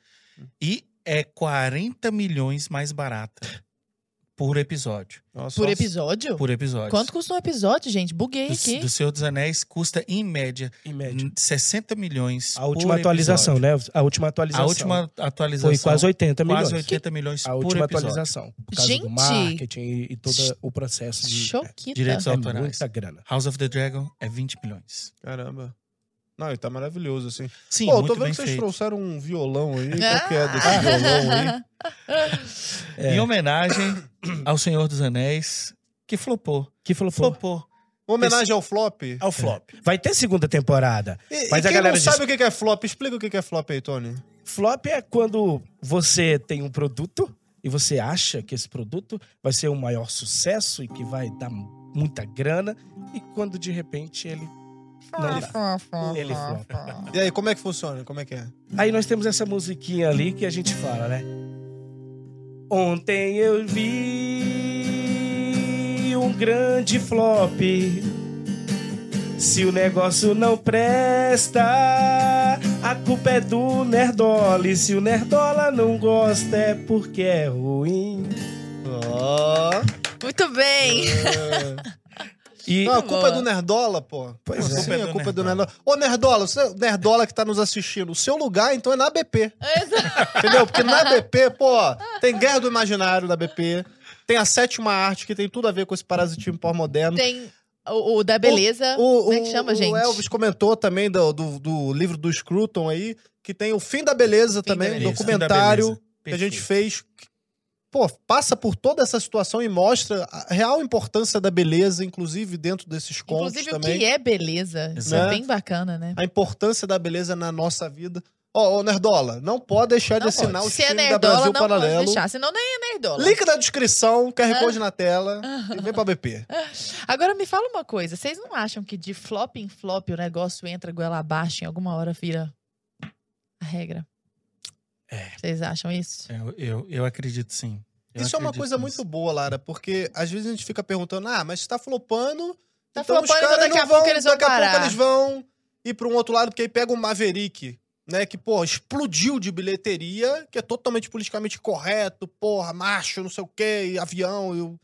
e é 40 milhões mais barata por episódio. Nossa, Por nossa. episódio? Por episódio. Quanto custa um episódio, gente? Buguei do, aqui. do Senhor dos Anéis custa, em média, Em média. 60 milhões A última por atualização, episódio. né? A última atualização. A última atualização foi quase 80 milhões. quase 80 milhões A por última episódio. atualização. Por causa Gente! do marketing e, todo o processo de. Choquita. Direitos É autorais. muita grana. House of the Dragon é 20 milhões. Caramba. Não, ele tá maravilhoso, assim. Sim, Pô, eu muito tô vendo que vocês feito. trouxeram um violão aí. Ah. Qual que é desse violão aí? É. Em homenagem ao Senhor dos Anéis, que flopou. Que pô, Flopou. Uma homenagem ao flop. E, Ao flop. vai ter segunda temporada. e Mas a quem galera não diz- sabe o que que é flop, explica o que que é flop aí, Tony. Flop é quando você tem um produto e você acha que esse produto vai ser o maior sucesso e que vai dar muita grana e quando de repente ele não. Ele flopa. E aí, como é que funciona? Como é que é? Aí nós temos essa musiquinha ali que a gente fala, né? Ontem eu vi um grande flop. Se o negócio não presta, a culpa é do Nerdola. E se o Nerdola não gosta, é porque é ruim. Ó. Muito bem. E Não, a culpa é do Nerdola, pô. Pois Sim, é. a culpa é do Nerdola. Ô, Nerdola, você, Nerdola que tá nos assistindo, o seu lugar, então, é na BP. Entendeu? Porque na BP, pô, tem Guerra do Imaginário da BP, tem a sétima arte, que tem tudo a ver com esse parasitismo pós-moderno. Tem o, o da beleza. O, Como é que chama, o gente? Elvis comentou também do, do, do livro do Scruton aí, que tem o Fim da Beleza da também, um Beleza. documentário Beleza. que a gente fez. Pô, passa por toda essa situação e mostra a real importância da beleza, inclusive dentro desses contos Inclusive, também. o que é beleza. Isso Né? é bem bacana, né? A importância da beleza na nossa vida. Ó, ô, Nerdola, não pode deixar Não de assinar pode. o Se é stream da nerdola, Brasil não pode Paralelo. deixar. Senão nem é nerdola. Link na descrição, QR Ah. Code na tela e vem pra BP. Agora me fala uma coisa. Vocês não acham que de flop em flop o negócio entra goela abaixo em alguma hora vira a regra? É. Vocês acham isso? É, Eu, eu, eu acredito sim. Eu Isso é uma acredito coisa nisso. muito boa, Lara, porque às vezes a gente fica perguntando, ah, mas tá flopando, Tá Então flopando, então caras daqui a não pouco vão- eles vão daqui a parar. pouco eles vão ir para um outro lado, porque aí pega o Maverick, né? Que, pô, explodiu de bilheteria, que é totalmente politicamente correto, porra, macho, não sei o quê, e avião,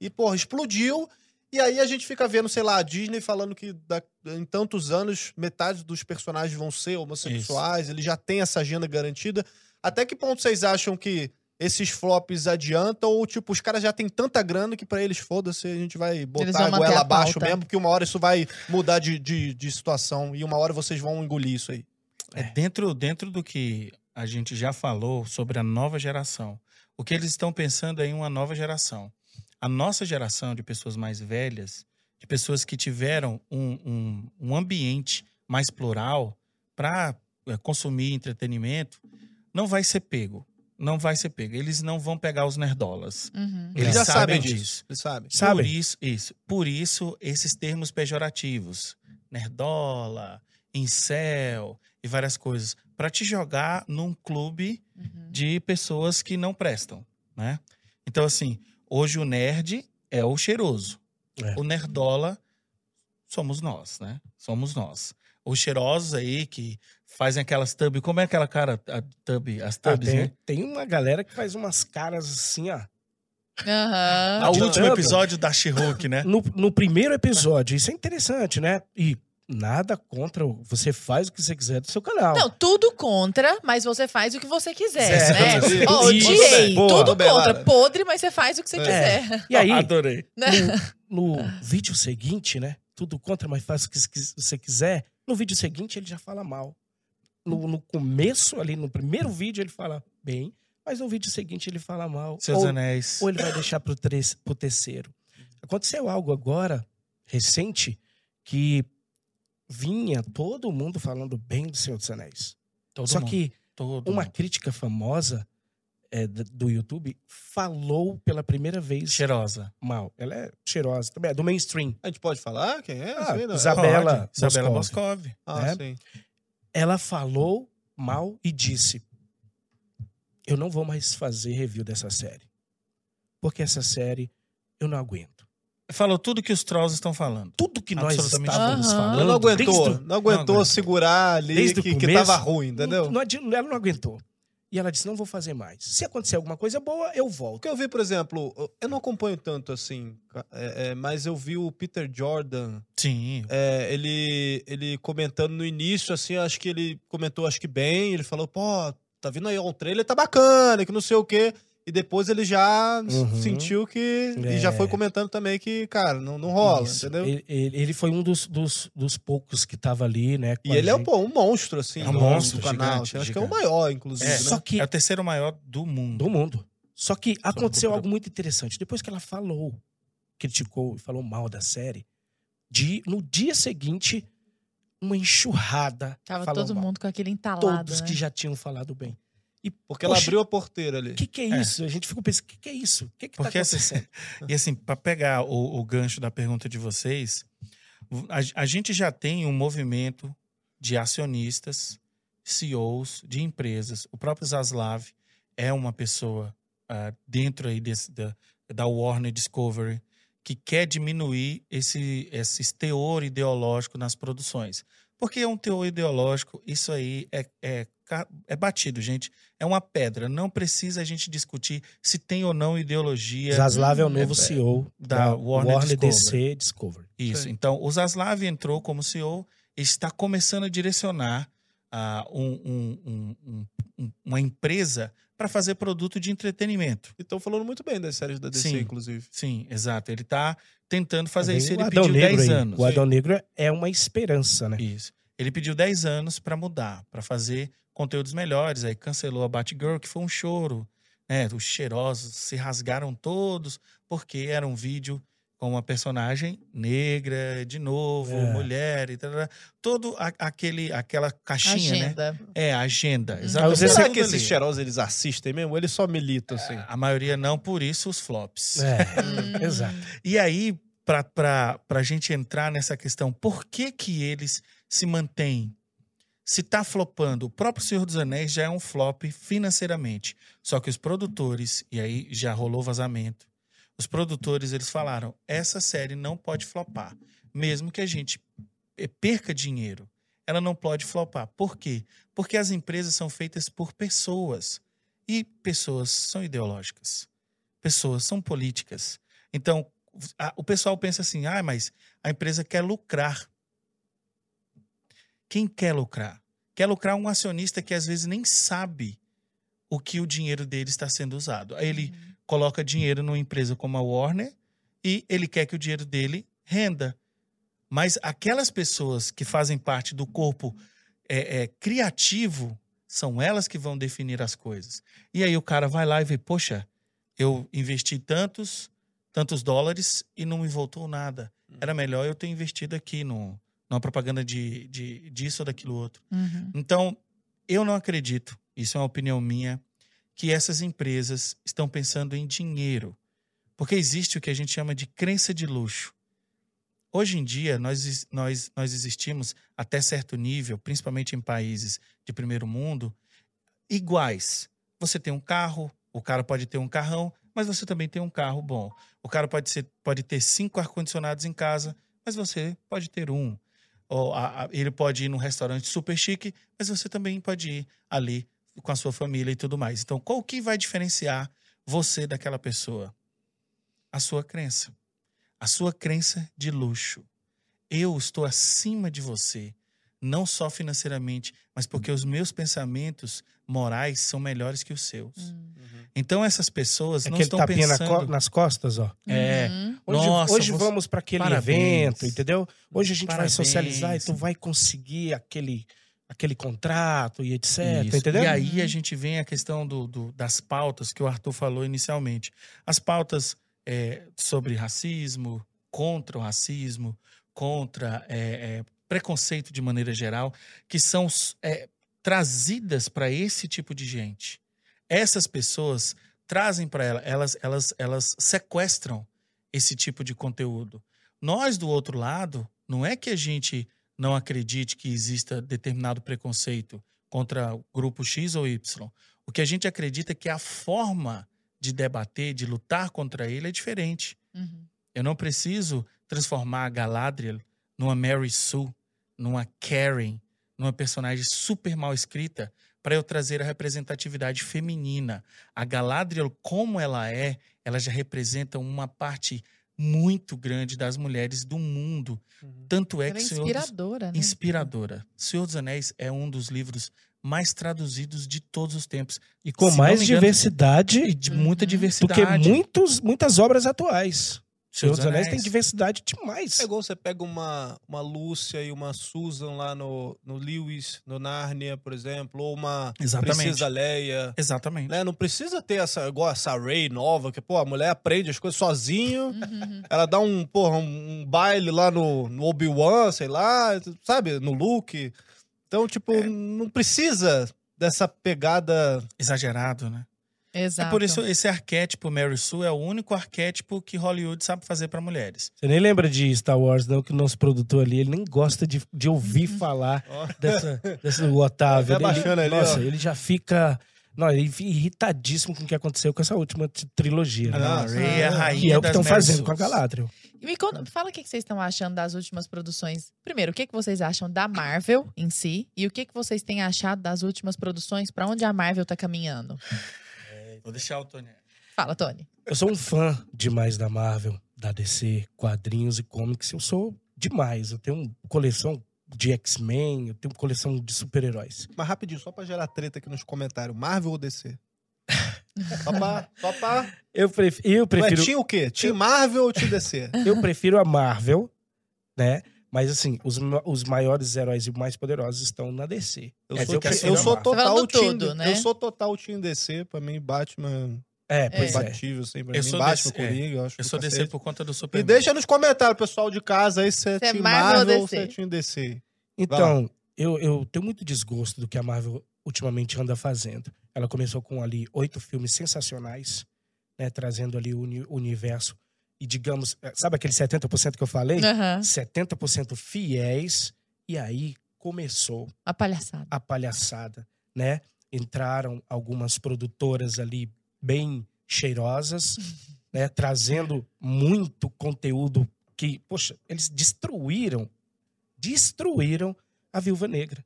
e, e porra, explodiu. E aí a gente fica vendo, sei lá, a Disney falando que da- em tantos anos metade dos personagens vão ser homossexuais, ele já tem essa agenda garantida. Até que ponto vocês acham que esses flops adiantam ou, tipo, os caras já têm tanta grana que pra eles, foda-se, a gente vai botar a goela a abaixo mesmo, porque uma hora isso vai mudar de, de, de situação e uma hora vocês vão engolir isso aí. É, dentro, dentro do que a gente já falou sobre a nova geração, o que eles estão pensando é em uma nova geração. A nossa geração de pessoas mais velhas, de pessoas que tiveram um, um, um ambiente mais plural para consumir entretenimento, não vai ser pego. Não vai ser pego. Eles não vão pegar os nerdolas. Uhum. Eles Eles já sabem sabem disso. disso. Eles sabem. Por Sabe? isso, isso. Por isso, esses termos pejorativos. Nerdola, incel e várias coisas. Para te jogar num clube Uhum. de pessoas que não prestam, né? Então, assim, hoje o nerd é o cheiroso. É. O nerdola somos nós, né? Somos nós. Os cheirosos aí que fazem aquelas tub... Como é aquela cara, a tub, as Ah, tubs, tem, né? tem uma galera que faz umas caras assim, ó. Aham. No último episódio da She-Hulk, né? No, no primeiro episódio, isso é interessante, né? E nada contra, você faz o que você quiser do seu canal. Não, tudo contra, mas você faz o que você quiser, Certo. né? Isso. Ó, odiei. Boa. tudo contra. Podre, mas você faz o que você É. quiser. E aí, Adorei. Né? no vídeo seguinte, né? Tudo contra, mas faz o que você quiser. No vídeo seguinte, ele já fala mal. No, no começo, ali, no primeiro vídeo, ele fala bem, mas no vídeo seguinte ele fala mal. Seus ou, anéis. ou ele vai deixar pro, tres- pro terceiro. Aconteceu algo agora, recente, que vinha todo mundo falando bem do Senhor dos Anéis. Todo Só mundo, que todo uma mundo. crítica famosa é, do YouTube falou pela primeira vez cheirosa. mal. Ela é cheirosa também, é do mainstream. A gente pode falar quem é? Ah, não? Isabela Pode. Isabela Boscov. Boscov. Ah, né? sim. Ela falou mal e disse: Eu não vou mais fazer review dessa série. Porque essa série eu não aguento. Falou tudo que os trolls estão falando. Tudo que nós estávamos Aham. falando. Ela não aguentou, não aguentou aguentou. segurar ali Desde que, que começo, tava ruim, entendeu? Não, não ela não aguentou. E ela disse: Não vou fazer mais. Se acontecer alguma coisa boa, eu volto. Porque eu vi, por exemplo, eu não acompanho tanto assim, é, é, mas eu vi o Peter Jordan, Sim. é, ele, ele comentando no início, assim, acho que ele comentou, acho que bem, ele falou, pô, tá vindo aí um trailer, tá bacana, que não sei o quê. E depois ele já Uhum. sentiu que. E já É. foi comentando também que, cara, não, não rola, Isso. entendeu? Ele, ele- foi um dos, dos, dos poucos que tava ali, né? com E ele é gente. pô, um monstro, assim, É um do- monstro, do canal. gigante, acho que é o maior, inclusive. É, né? Só que É o terceiro maior do mundo. do mundo. Só que aconteceu cultura- algo muito interessante. Depois que ela falou, criticou e falou mal da série, de, no dia seguinte, uma enxurrada. Tava todo mal. mundo com aquele entalado, Todos né? que já tinham falado bem. E Porque ela Poxa, abriu a porteira ali. o que, que é É. isso? A gente ficou pensando, o que, que é isso? O que, que tá Porque assim, acontecendo? E assim, para pegar o, o gancho da pergunta de vocês, a, a gente já tem um movimento de acionistas, CEOs de empresas. O próprio Zaslav é uma pessoa ah, dentro aí desse, da, da Warner Discovery que quer diminuir esse, esse teor ideológico nas produções. Porque é um teor ideológico, isso aí é, é, é batido, gente. É uma pedra. Não precisa a gente discutir se tem ou não ideologia. Zaslav é o novo é- CEO da da, Warner Warner, Discovery. DC Discovery. Isso. Sim. Então, o Zaslav entrou como CEO e está começando a direcionar ah, um- um- um- um- um- uma empresa para fazer produto de entretenimento. E estão falando muito bem das séries da DC, Sim. inclusive. Sim, exato. Ele está tentando fazer Vem isso. Ele Adão pediu Negro 10 aí. anos. O Adão Negro é uma esperança, né? Isso. Ele pediu 10 anos para mudar, para fazer conteúdos melhores. Aí cancelou a Batgirl, que foi um choro. Né? Os cheirosos se rasgaram todos, porque era um vídeo com uma personagem negra, de novo, É. mulher e tal. Todo a- aquele, aquela caixinha, né? Agenda. É, a agenda. Hum. Exatamente. Você Será que esses ali. cheirosos eles assistem mesmo? Ou Eles só militam, assim. A maioria não, por isso os flops. É, Hum. exato. E aí, para a gente entrar nessa questão, por que que eles se mantêm? Se tá flopando, o próprio Senhor dos Anéis já é um flop financeiramente. Só que os produtores, e aí já rolou vazamento, os produtores eles falaram: essa série não pode flopar, mesmo que a gente eh, perca dinheiro. Ela não pode flopar. Por quê? Porque as empresas são feitas por pessoas e pessoas são ideológicas, pessoas são políticas. Então a, o pessoal pensa assim: ah, mas a empresa quer lucrar. Quem quer lucrar? Quer lucrar um acionista que às vezes nem sabe o que o dinheiro dele está sendo usado. Aí ele Uhum. coloca dinheiro numa empresa como a Warner e ele quer que o dinheiro dele renda. Mas aquelas pessoas que fazem parte do corpo é, é, criativo são elas que vão definir as coisas. E aí o cara vai lá e vê, poxa, eu investi tantos, tantos dólares e não me voltou nada. Era melhor eu ter investido aqui no, numa propaganda de, de disso ou daquilo outro. Uhum. Então, eu não acredito, isso é uma opinião minha, que essas empresas estão pensando em dinheiro. Porque existe o que a gente chama de crença de luxo. Hoje em dia, nós, nós, nós existimos até certo nível, principalmente em países de primeiro mundo, iguais. Você tem um carro, o cara pode ter um carrão, mas você também tem um carro bom. O cara pode, ser, pode ter cinco ar-condicionados em casa, mas você pode ter um. Ou a- a- ele pode ir num restaurante super chique, mas você também pode ir ali com a sua família e tudo mais. Então, qual que vai diferenciar você daquela pessoa? A sua crença. A sua crença de luxo. Eu estou acima de você, não só financeiramente, mas porque os meus pensamentos morais são melhores que os seus. Hum. Então, essas pessoas não Aquele estão tapinha na pensando... co- nas costas, ó. É. Uhum. Hoje, Nossa, hoje você- vamos para aquele Parabéns. evento, entendeu? Hoje a gente Parabéns. vai socializar e tu vai conseguir aquele, aquele contrato e etc. Isso. Entendeu? E aí a gente vem a questão do, do- das pautas que o Arthur falou inicialmente. As pautas é, sobre racismo, contra o racismo, contra é, é, preconceito de maneira geral, que são é, trazidas para esse tipo de gente. Essas pessoas trazem para ela, elas, elas, elas sequestram esse tipo de conteúdo. Nós, do outro lado, não é que a gente não acredite que exista determinado preconceito contra o grupo X ou Y. O que a gente acredita é que a forma de debater, de lutar contra ele é diferente. Uhum. Eu não preciso transformar a Galadriel numa Mary Sue, numa Karen, numa personagem super mal escrita para eu trazer a representatividade feminina. A Galadriel, como ela é, ela já representa uma parte muito grande das mulheres do mundo. Tanto é Ela que é Senhor dos- inspiradora, né? inspiradora. Senhor dos Anéis é um dos livros mais traduzidos de todos os tempos. E com Se mais engano, diversidade E de muita Uhum. do diversidade. que muitos, muitas obras atuais. Senhor dos Anéis tem diversidade demais. É igual você pega uma, uma Lúcia e uma Susan lá no, no Lewis, no Narnia, por exemplo, ou uma Exatamente. Princesa Leia. Exatamente. Né? Não precisa ter essa, igual essa Ray nova, que, pô, a mulher aprende as coisas sozinho. Uhum. Ela dá um, porra, um, um baile lá no, no Obi-Wan, sei lá, sabe? No Luke. Então, tipo, É. não precisa dessa pegada. Exagerado, né? Exato. É por isso esse arquétipo Mary Sue é o único arquétipo que Hollywood sabe fazer para mulheres. Você nem lembra de Star Wars, não, que o nosso produtor ali, ele nem gosta de, de ouvir Uhum. falar dessa, dessa o Otávio. Ele- baixando ali, nossa, ó. ele já fica. Não, ele fica irritadíssimo com o que aconteceu com essa última trilogia. né? Ah, é a ah, rainha que é o que estão fazendo com a. Galadriel. E me conta, fala o que vocês estão achando das últimas produções. Primeiro, o que que vocês acham da Marvel em si? E o que que vocês têm achado das últimas produções? Pra onde a Marvel tá caminhando? Vou deixar o Tony. Fala, Tony. Eu sou um fã demais da Marvel, da DC, quadrinhos e comics. Eu sou demais. Eu tenho uma coleção de X-Men, eu tenho uma coleção de super-heróis. Mas rapidinho, só pra gerar treta aqui nos comentários. Marvel ou DC? só pra. Só pra... Eu, pref- eu prefiro. Team o quê? Team Marvel ou Team DC? Eu prefiro a Marvel, né? Mas assim, os, os maiores heróis e mais poderosos estão na DC. Eu Quer sou, dizer, eu prefiro a sou. Tá total Team. tudo, né? Eu sou total Team DC. Pra mim, Batman É, é pois é. imbatível, assim. Pra Eu mim, sou Batman, DC, é. Coringa, eu acho Eu sou DC por conta do E Superman. deixa nos comentários, pessoal de casa, aí se é Você é Marvel ou Marvel ou DC? se é Team DC. Então, eu, eu tenho muito desgosto do que a Marvel ultimamente anda fazendo. Ela começou com ali oito filmes sensacionais, né? Trazendo ali o uni- o universo. E digamos, eh, sabe aquele 70% que eu falei? Aham. 70% fiéis. E aí começou A palhaçada. a palhaçada, né? Entraram algumas produtoras ali bem cheirosas, né? Trazendo muito conteúdo que, poxa, eles destruíram, destruíram a Viúva Negra.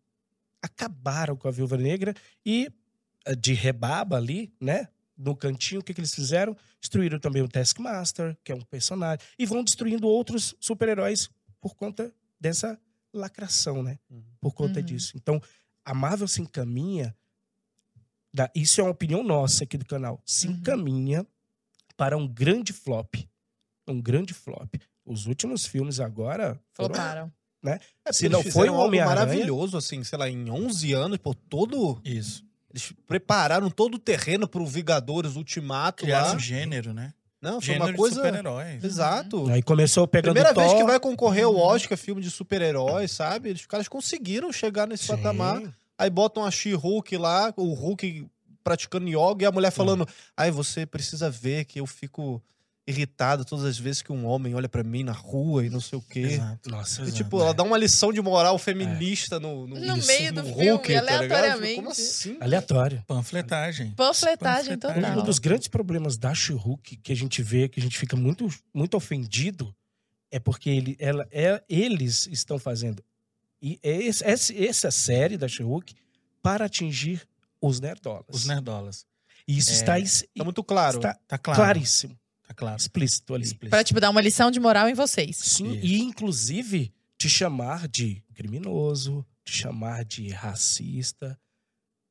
Acabaram com a Viúva Negra e eh, de rebaba ali, né? No cantinho, o que, que eles fizeram? Destruíram também o Taskmaster, que é um personagem, e vão destruindo outros super-heróis por conta dessa lacração, né? Uhum. Por conta Uhum. disso. Então, a Marvel se encaminha. da- isso é uma opinião nossa aqui do canal. Se Uhum. encaminha para um grande flop. Um grande flop. Os últimos filmes agora. foram- Floparam. É, Se não foi algo Homem-Aranha- maravilhoso, assim, sei lá, em 11 anos, pô, todo... Isso. Eles prepararam todo o terreno pro Vingadores Ultimato Criaram lá. um gênero, né? Não, foi Gênero uma de coisa... super-herói. Exato. Aí começou pegando Primeira Thor. vez que vai concorrer ao Oscar filme de super-heróis, sabe? Os caras conseguiram chegar nesse Sim. patamar. Aí botam a She-Hulk lá, o Hulk praticando yoga e a mulher falando: Ai, você precisa ver que eu fico irritado todas as vezes que um homem olha pra mim na rua e não sei o quê. Exato. Nossa, E, Exato. tipo, ela dá uma lição de moral feminista no, no, No isso, meio do no filme, Hulk, tá ligado? aleatoriamente. Como assim? aleatório. Panfletagem. Panfletagem Panfletagem. total. Um dos grandes problemas da She-Hulk que a gente vê, que a gente fica muito, muito ofendido, é porque ele, ela, é, eles estão fazendo e é esse- esse- essa série da She-Hulk para atingir os nerdolas. Os nerdolas. E isso É, está, es- Tá muito claro. está Tá claro. claríssimo, Tá claro. explícito ali. Explícito. Pra, tipo, dar uma lição de moral em vocês. Sim, Isso. e inclusive te chamar de criminoso, te chamar de racista.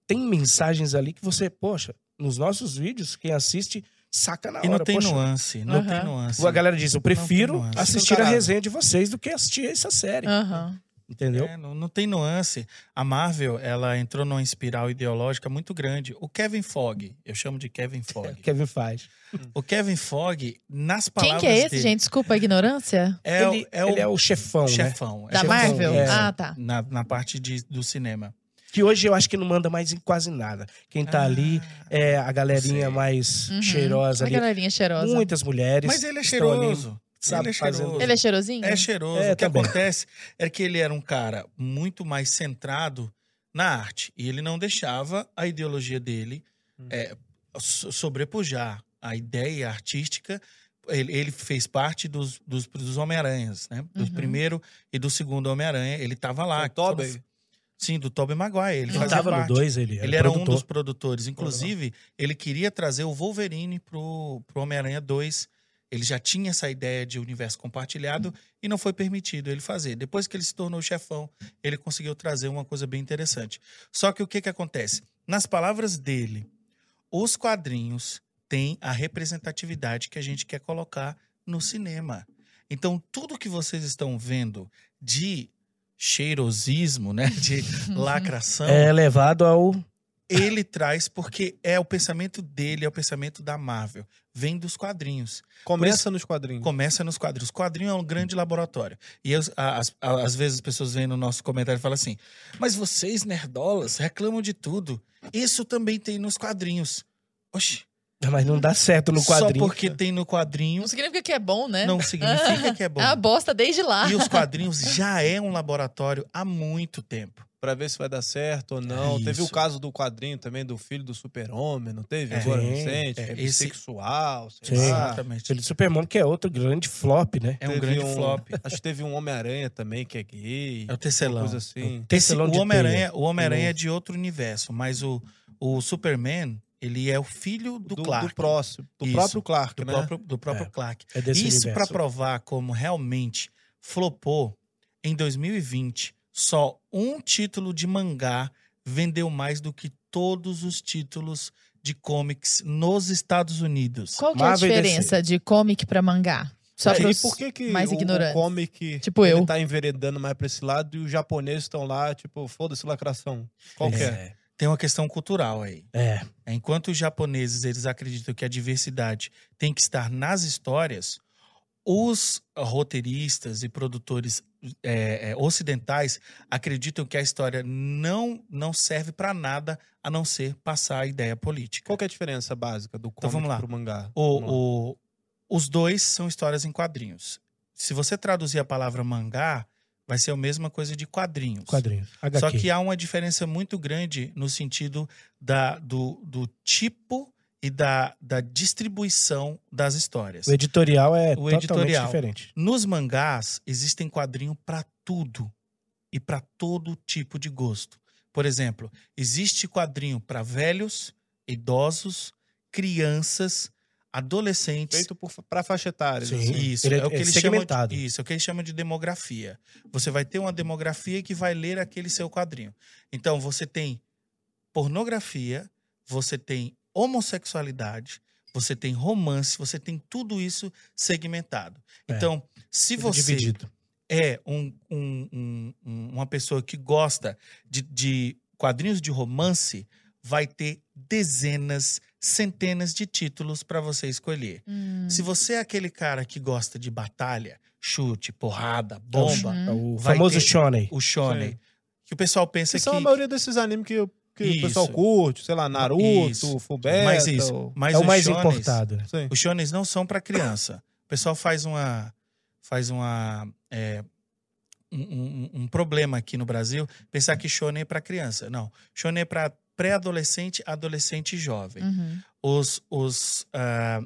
Tem mensagens ali que você, poxa, nos nossos vídeos, quem assiste saca na hora. E não tem poxa, nuance. Não Aham. tem nuance. A galera diz, eu prefiro assistir a Escancarado. resenha de vocês do que assistir essa série. Aham. Entendeu? É, não, não tem nuance. A Marvel, ela entrou numa espiral ideológica muito grande. O Kevin Fogg, eu chamo de Kevin Fogg. Kevin faz. O Kevin Fogg, nas Quem palavras que é esse, dele, gente? Desculpa a ignorância. É, o- ele, é o ele é o chefão, né? chefão. é Da chefão, Marvel? é. Ah, tá. Na, na parte de, do cinema. Que hoje eu acho que não manda mais em quase nada. Quem tá Ah, ali é a galerinha mais Uhum. cheirosa A ali. galerinha cheirosa. Muitas mulheres. Mas ele é cheiroso. Sabe, ele é fazendo- cheiroso. Ele é cheirosinho? É cheiroso. É, o que também. acontece é que ele era um cara muito mais centrado na arte. E ele não deixava a ideologia dele Hum. é, so- sobrepujar a ideia artística. Ele, ele fez parte dos, dos, dos Homem-Aranhas, né? Do Uhum. primeiro e do segundo Homem-Aranha. Ele tava lá. O Tobey? Sim, do Tobey Maguire. Ele, Ele fazia tava no. 2, ele era, Ele era um produtor. dos produtores. Inclusive, ele queria trazer o Wolverine pro, pro Homem-Aranha 2. Ele já tinha essa ideia de universo compartilhado e não foi permitido ele fazer. Depois que ele se tornou chefão, ele conseguiu trazer uma coisa bem interessante. Só que o que, que acontece? Nas palavras dele, os quadrinhos têm a representatividade que a gente quer colocar no cinema. Então, tudo que vocês estão vendo de cheirosismo, né, de lacração, É levado ao. Ele traz porque é o pensamento dele, é o pensamento da Marvel. Vem dos quadrinhos. Começa nos quadrinhos. Começa nos quadrinhos. O quadrinho é um grande laboratório. E eu- as- a- às vezes as pessoas vêm no nosso comentário e falam assim: Mas vocês, nerdolas, reclamam de tudo. Isso também tem nos quadrinhos. Oxi, Mas não dá certo no quadrinho. só porque tem no quadrinho Não significa que é bom, né? não significa que é bom. É uma bosta desde lá. E os quadrinhos já é um laboratório há muito tempo. Pra ver se vai dar certo ou não. É teve o caso do quadrinho também do filho do super-homem, não teve? É. Agora recente, é, que é esse- bissexual, sei Sim. lá. Exatamente. Filho do Superman, que é outro grande flop, né? É um Teve grande flop. Acho que teve um Homem-Aranha também que é gay. É o tecelão. Coisa assim. Esse, Tecelão de o Homem-Aranha, o Homem-Aranha é Novo. de outro universo, mas o, o Superman, ele é o filho do, Do, Clark. do próximo. Do Isso. próprio Clark, do né? próprio, do próprio É. Clark. É desse Isso para provar como realmente flopou, em 2020, só um título de mangá vendeu mais do que todos os títulos de comics nos Estados Unidos. Qual que é a diferença de comic pra mangá? Só É, e por que, que mais o, ignorantes. o comic Tipo ele eu. tá enveredando mais pra esse lado e os japoneses estão lá, tipo, foda-se lacração. Qual que é? Tem uma questão cultural aí. É. Enquanto os japoneses eles acreditam que a diversidade tem que estar nas histórias, os roteiristas e produtores é, é, ocidentais acreditam que a história não, não serve para nada a não ser passar a ideia política. Qual que é a diferença básica do Então, vamos lá. pro mangá? O, o- os dois são histórias em quadrinhos. Se você traduzir a palavra mangá, vai ser a mesma coisa de quadrinhos. Quadrinho. HQ. Só que há uma diferença muito grande no sentido da, do, do tipo e da, da distribuição das histórias. O editorial é O totalmente editorial. diferente. Nos mangás existem quadrinhos para tudo e para todo tipo de gosto. Por exemplo, existe quadrinho para velhos, idosos, crianças, adolescentes. Feito por, pra faixa etária. Sim. assim. Isso, Ele é- é, o que é eles chamam segmentado. de, isso, é o que eles chamam de demografia. Você vai ter uma demografia que vai ler aquele seu quadrinho. Então, você tem pornografia, você tem homossexualidade, você tem romance, você tem tudo isso segmentado. É. Então, se você dividido. é um- um- um- um- uma pessoa que gosta de, de quadrinhos de romance, vai ter dezenas, centenas de títulos para você escolher. Hum. Se você é aquele cara que gosta de batalha, chute, porrada, bomba, É o famoso shonen. o shonen, Sim. que o pessoal pensa Que são que a maioria desses animes que, que o pessoal curte, sei lá, Naruto, Isso. Fullmetal. mas isso, mas é o mais shonens- importado. né? Sim. Os shonens não são para criança. O pessoal faz uma faz uma é, um, um- um problema aqui no Brasil pensar que shonen é para criança. Não, shonen é para pré-adolescente, adolescente e jovem. Uhum. Os, os, ah,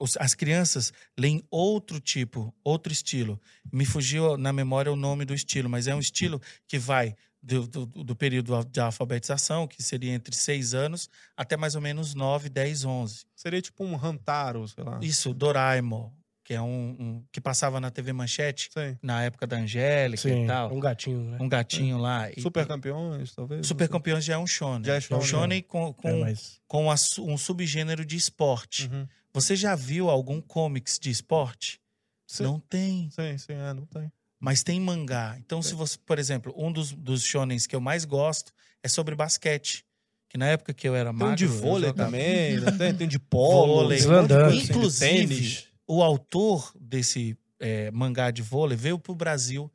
os- as crianças leem outro tipo, outro estilo. Me fugiu na memória o nome do estilo, mas é um estilo que vai do, do, do período de alfabetização, que seria entre 6 anos, até mais ou menos 9, 10, 11. Seria tipo um Hantaro, sei lá. Isso, Doraemon, que é um, um- que passava na TV Manchete Sim. na época da Angélica Sim, e tal. um gatinho, né? Um gatinho lá. E- Super campeões, talvez. Super campeões já é um shonen. Já é um shonen. shonen com, com, É, mas... com a um subgênero de esporte. Uhum. Você já viu algum comics de esporte? Sim. Não tem, Sim, sim, é, não tem. mas tem mangá. Então, se você, por exemplo, um dos, dos shonens que eu mais gosto é sobre basquete. Que na época que eu era Tem magro... de eu vôlei também, tem, tem de polo, Vôlei. tem de coisa assim, de Inclusive, tênis. O autor desse é, mangá de vôlei veio para o Brasil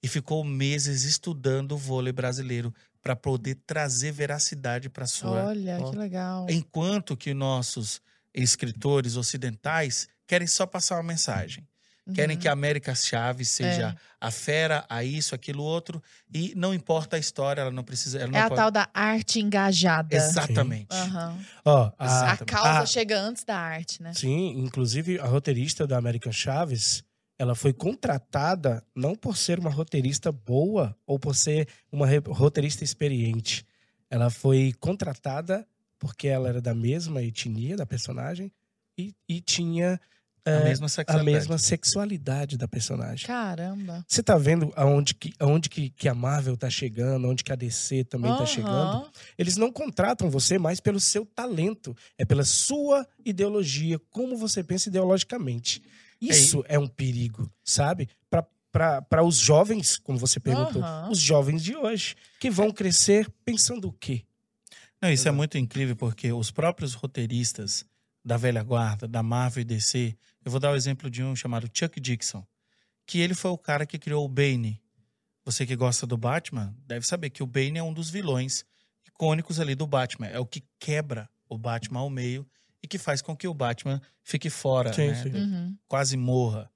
e ficou meses estudando o vôlei brasileiro para poder trazer veracidade para sua Olha, Ó. que legal. enquanto que nossos escritores ocidentais querem só passar uma mensagem. Querem Uhum. que a América Chaves seja É. a fera, a isso, aquilo, outro. E não importa a história, ela não precisa. Ela não É a pode- tal da arte engajada. Exatamente. Aham. Ó, a, A Exatamente. causa Ah. chega antes da arte, né? Sim, inclusive a roteirista da American Chaves, ela foi contratada não por ser uma roteirista boa ou por ser uma roteirista experiente. Ela foi contratada porque ela era da mesma etnia da personagem e, e tinha A é, mesma a sexualidade. mesma sexualidade da personagem. Caramba. Você tá vendo aonde que, aonde que, que a Marvel tá chegando, aonde que a DC também tá Aham. chegando? Eles não contratam você mais pelo seu talento, é pela sua ideologia, como você pensa ideologicamente. Isso é, um perigo, sabe? Para os jovens, como você perguntou, Aham. os jovens de hoje, que vão crescer pensando o quê? Não, isso é muito incrível porque os próprios roteiristas da velha guarda, da Marvel e DC, eu vou dar o exemplo de um chamado Chuck Dixon, que ele foi o cara que criou o Bane. Você que gosta do Batman deve saber que o Bane é um dos vilões icônicos ali do Batman. É o que quebra o Batman ao meio e que faz com que o Batman fique fora, Sim, né? sim. Uhum. quase morra.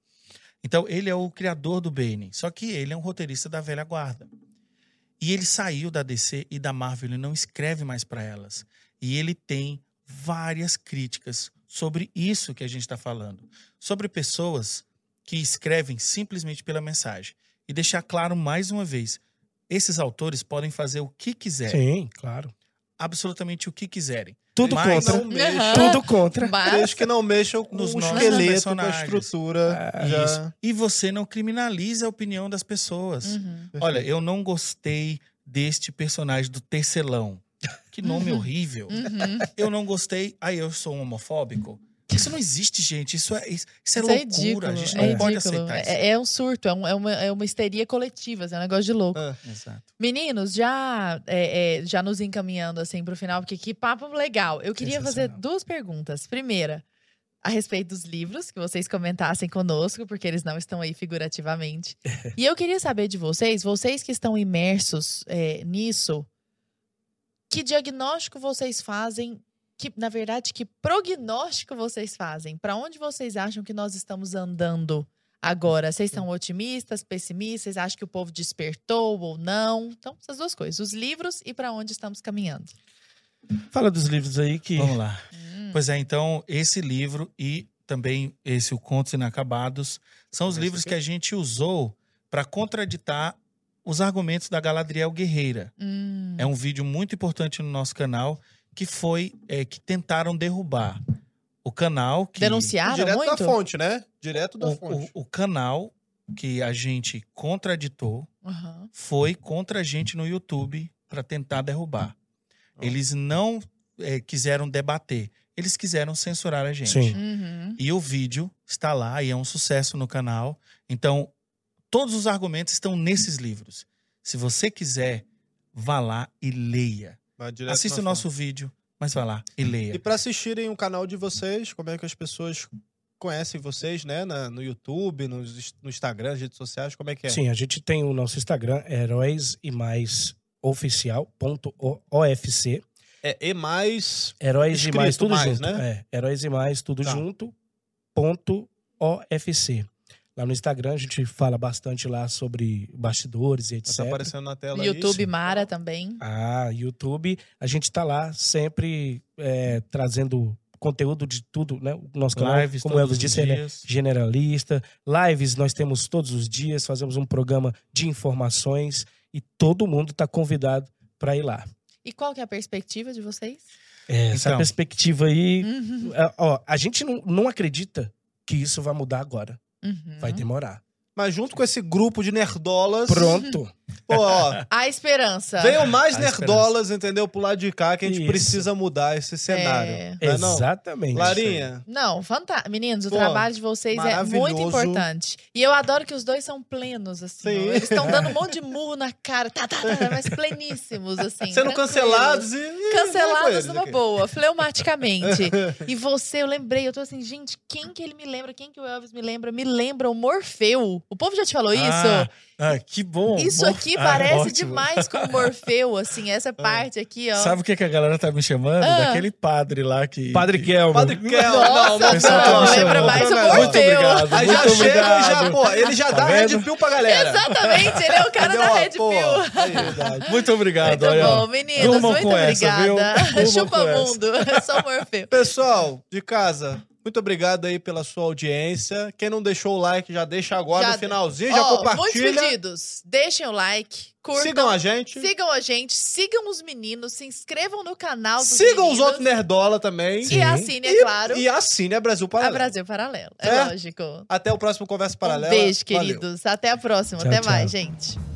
Então, ele é o criador do Bane. Só que ele é um roteirista da velha guarda. E ele saiu da DC e da Marvel, ele não escreve mais para elas. E ele tem várias críticas sobre isso que a gente está falando. Sobre pessoas que escrevem simplesmente pela mensagem. E deixar claro mais uma vez: esses autores podem fazer o que quiserem. Sim, claro. Absolutamente o que quiserem. Tudo Mas- contra. Tudo contra. Desde que não mexam com Nos o nossos esqueleto, com a personagens. estrutura. É, já... Isso. E você não criminaliza a opinião das pessoas. Uhum. Olha, eu não gostei deste personagem do Tecelão. Que nome Uhum. horrível. Uhum. Eu não gostei. Aí eu sou um homofóbico. Isso não existe, gente. Isso é, isso, é Isso é loucura. ridículo. a gente é não pode ridículo. aceitar isso. É, é um surto, é, um- é uma, é uma histeria coletiva, é um negócio de louco. É. Exato. Meninos, já, é, é, já nos encaminhando assim pro final, porque que papo legal. Eu queria fazer duas perguntas. Primeira, a respeito dos livros, que vocês comentassem conosco, porque eles não estão aí figurativamente. e eu queria saber de vocês, vocês que estão imersos é, nisso, que diagnóstico vocês fazem? Que, na verdade, que prognóstico vocês fazem? Para onde vocês acham que nós estamos andando agora? Vocês são otimistas, pessimistas? Vocês acham que o povo despertou ou não? Então, essas duas coisas: os livros e para onde estamos caminhando. Fala dos livros aí que. Vamos lá. Hum. Pois é, então, esse livro e também esse O Contos Inacabados são os Esse livros aqui? que a gente usou para contraditar os argumentos da Galadriel Guerreira. Hum. É um vídeo muito importante no nosso canal que foi é, que tentaram derrubar o canal que Denunciaram Direto muito? da fonte, né? Direto da o, fonte. o- o canal que a gente contraditou Aham. foi contra a gente no YouTube para tentar derrubar. Ó. Eles não é, quiseram debater, eles quiseram censurar a gente. Sim. Uhum. E o vídeo está lá e é um sucesso no canal. Então, todos os argumentos estão nesses livros. Se você quiser, vá lá e leia. Assista o nosso fonte. vídeo, mas vá lá e leia. E pra assistirem o canal de vocês, como é que as pessoas conhecem vocês, né? Na- no YouTube, no, no Instagram, nas redes sociais, como é que é? Sim, a gente tem o nosso Instagram, heróis e mais oficial.ofc. É E mais. Heróis Escrito e mais, tudo mais, junto. né? É, heróis e mais, tudo Tá. junto, ponto OFC. Lá no Instagram a gente fala bastante lá sobre bastidores e etc. Tá aparecendo na tela aí. YouTube Mara também. Ah, YouTube. A gente tá lá sempre é, trazendo conteúdo de tudo, né? O nosso canal, Lives como Elvis disse, ele é generalista. Lives nós temos todos os dias, fazemos um programa de informações e todo mundo está convidado para ir lá. E qual que é a perspectiva de vocês? É, Essa Então. perspectiva aí, Uhum. é, ó, a gente não, não acredita que isso vai mudar agora. Uhum. Vai demorar. Mas junto com esse grupo de nerdolas. Pronto. Pô, ó. A esperança. Venham mais A nerdolas, entendeu? Pro lado de cá, que a gente Isso. precisa mudar esse cenário. É. Não é não? Exatamente. Larinha, Não, fantástico. Meninos, o Pô, trabalho de vocês é muito importante. E eu adoro que os dois são plenos, assim. Sim. Eles estão dando um monte de murro na cara, tá, tá, tá, mas pleníssimos, assim. sendo tranquilos. cancelados e. Cancelados numa aqui. boa, fleumaticamente. e você, eu lembrei, eu tô assim, gente, quem que ele me lembra? Quem que o Elvis me lembra? Me lembra o Morfeu. O povo já te falou isso? Ah, ah, que bom. Isso aqui Ah, parece ótimo. demais com o Morfeu, assim, essa parte aqui, ó. Sabe o que, que a galera tá me chamando? Ah. Daquele padre lá que. Padre Kelmo. Padre Kel, Nossa, não, tá não, me lembra mais o Não, não, Muito Morfeu. obrigado. Aí já chega e já, pô, ele já Tá dá vendo? Red Pill pra galera. Exatamente, ele é o cara Entendeu? da Red Pill. aí. Muito obrigado. Muito olha. bom, meninos, Durmam muito essa, obrigada. Durmam Chupa com essa. mundo, só Morfeu. Pessoal de casa, muito obrigado aí pela sua audiência. Quem não deixou o like, já deixa agora Já- no finalzinho, já Ó, muitos compartilha. pedidos. Deixem o like, curtam. Sigam a gente. Sigam a gente, sigam os meninos, se inscrevam no canal dos Sigam os meninos outros Nerdola também. E Sim. assine, é claro, E assine a Brasil a Paralelo. Brasil Paralelo. É Certo? lógico. Até o próximo Conversa Paralela. Um beijo, Valeu. queridos. Até a próxima. Tchau, Até tchau. mais, gente.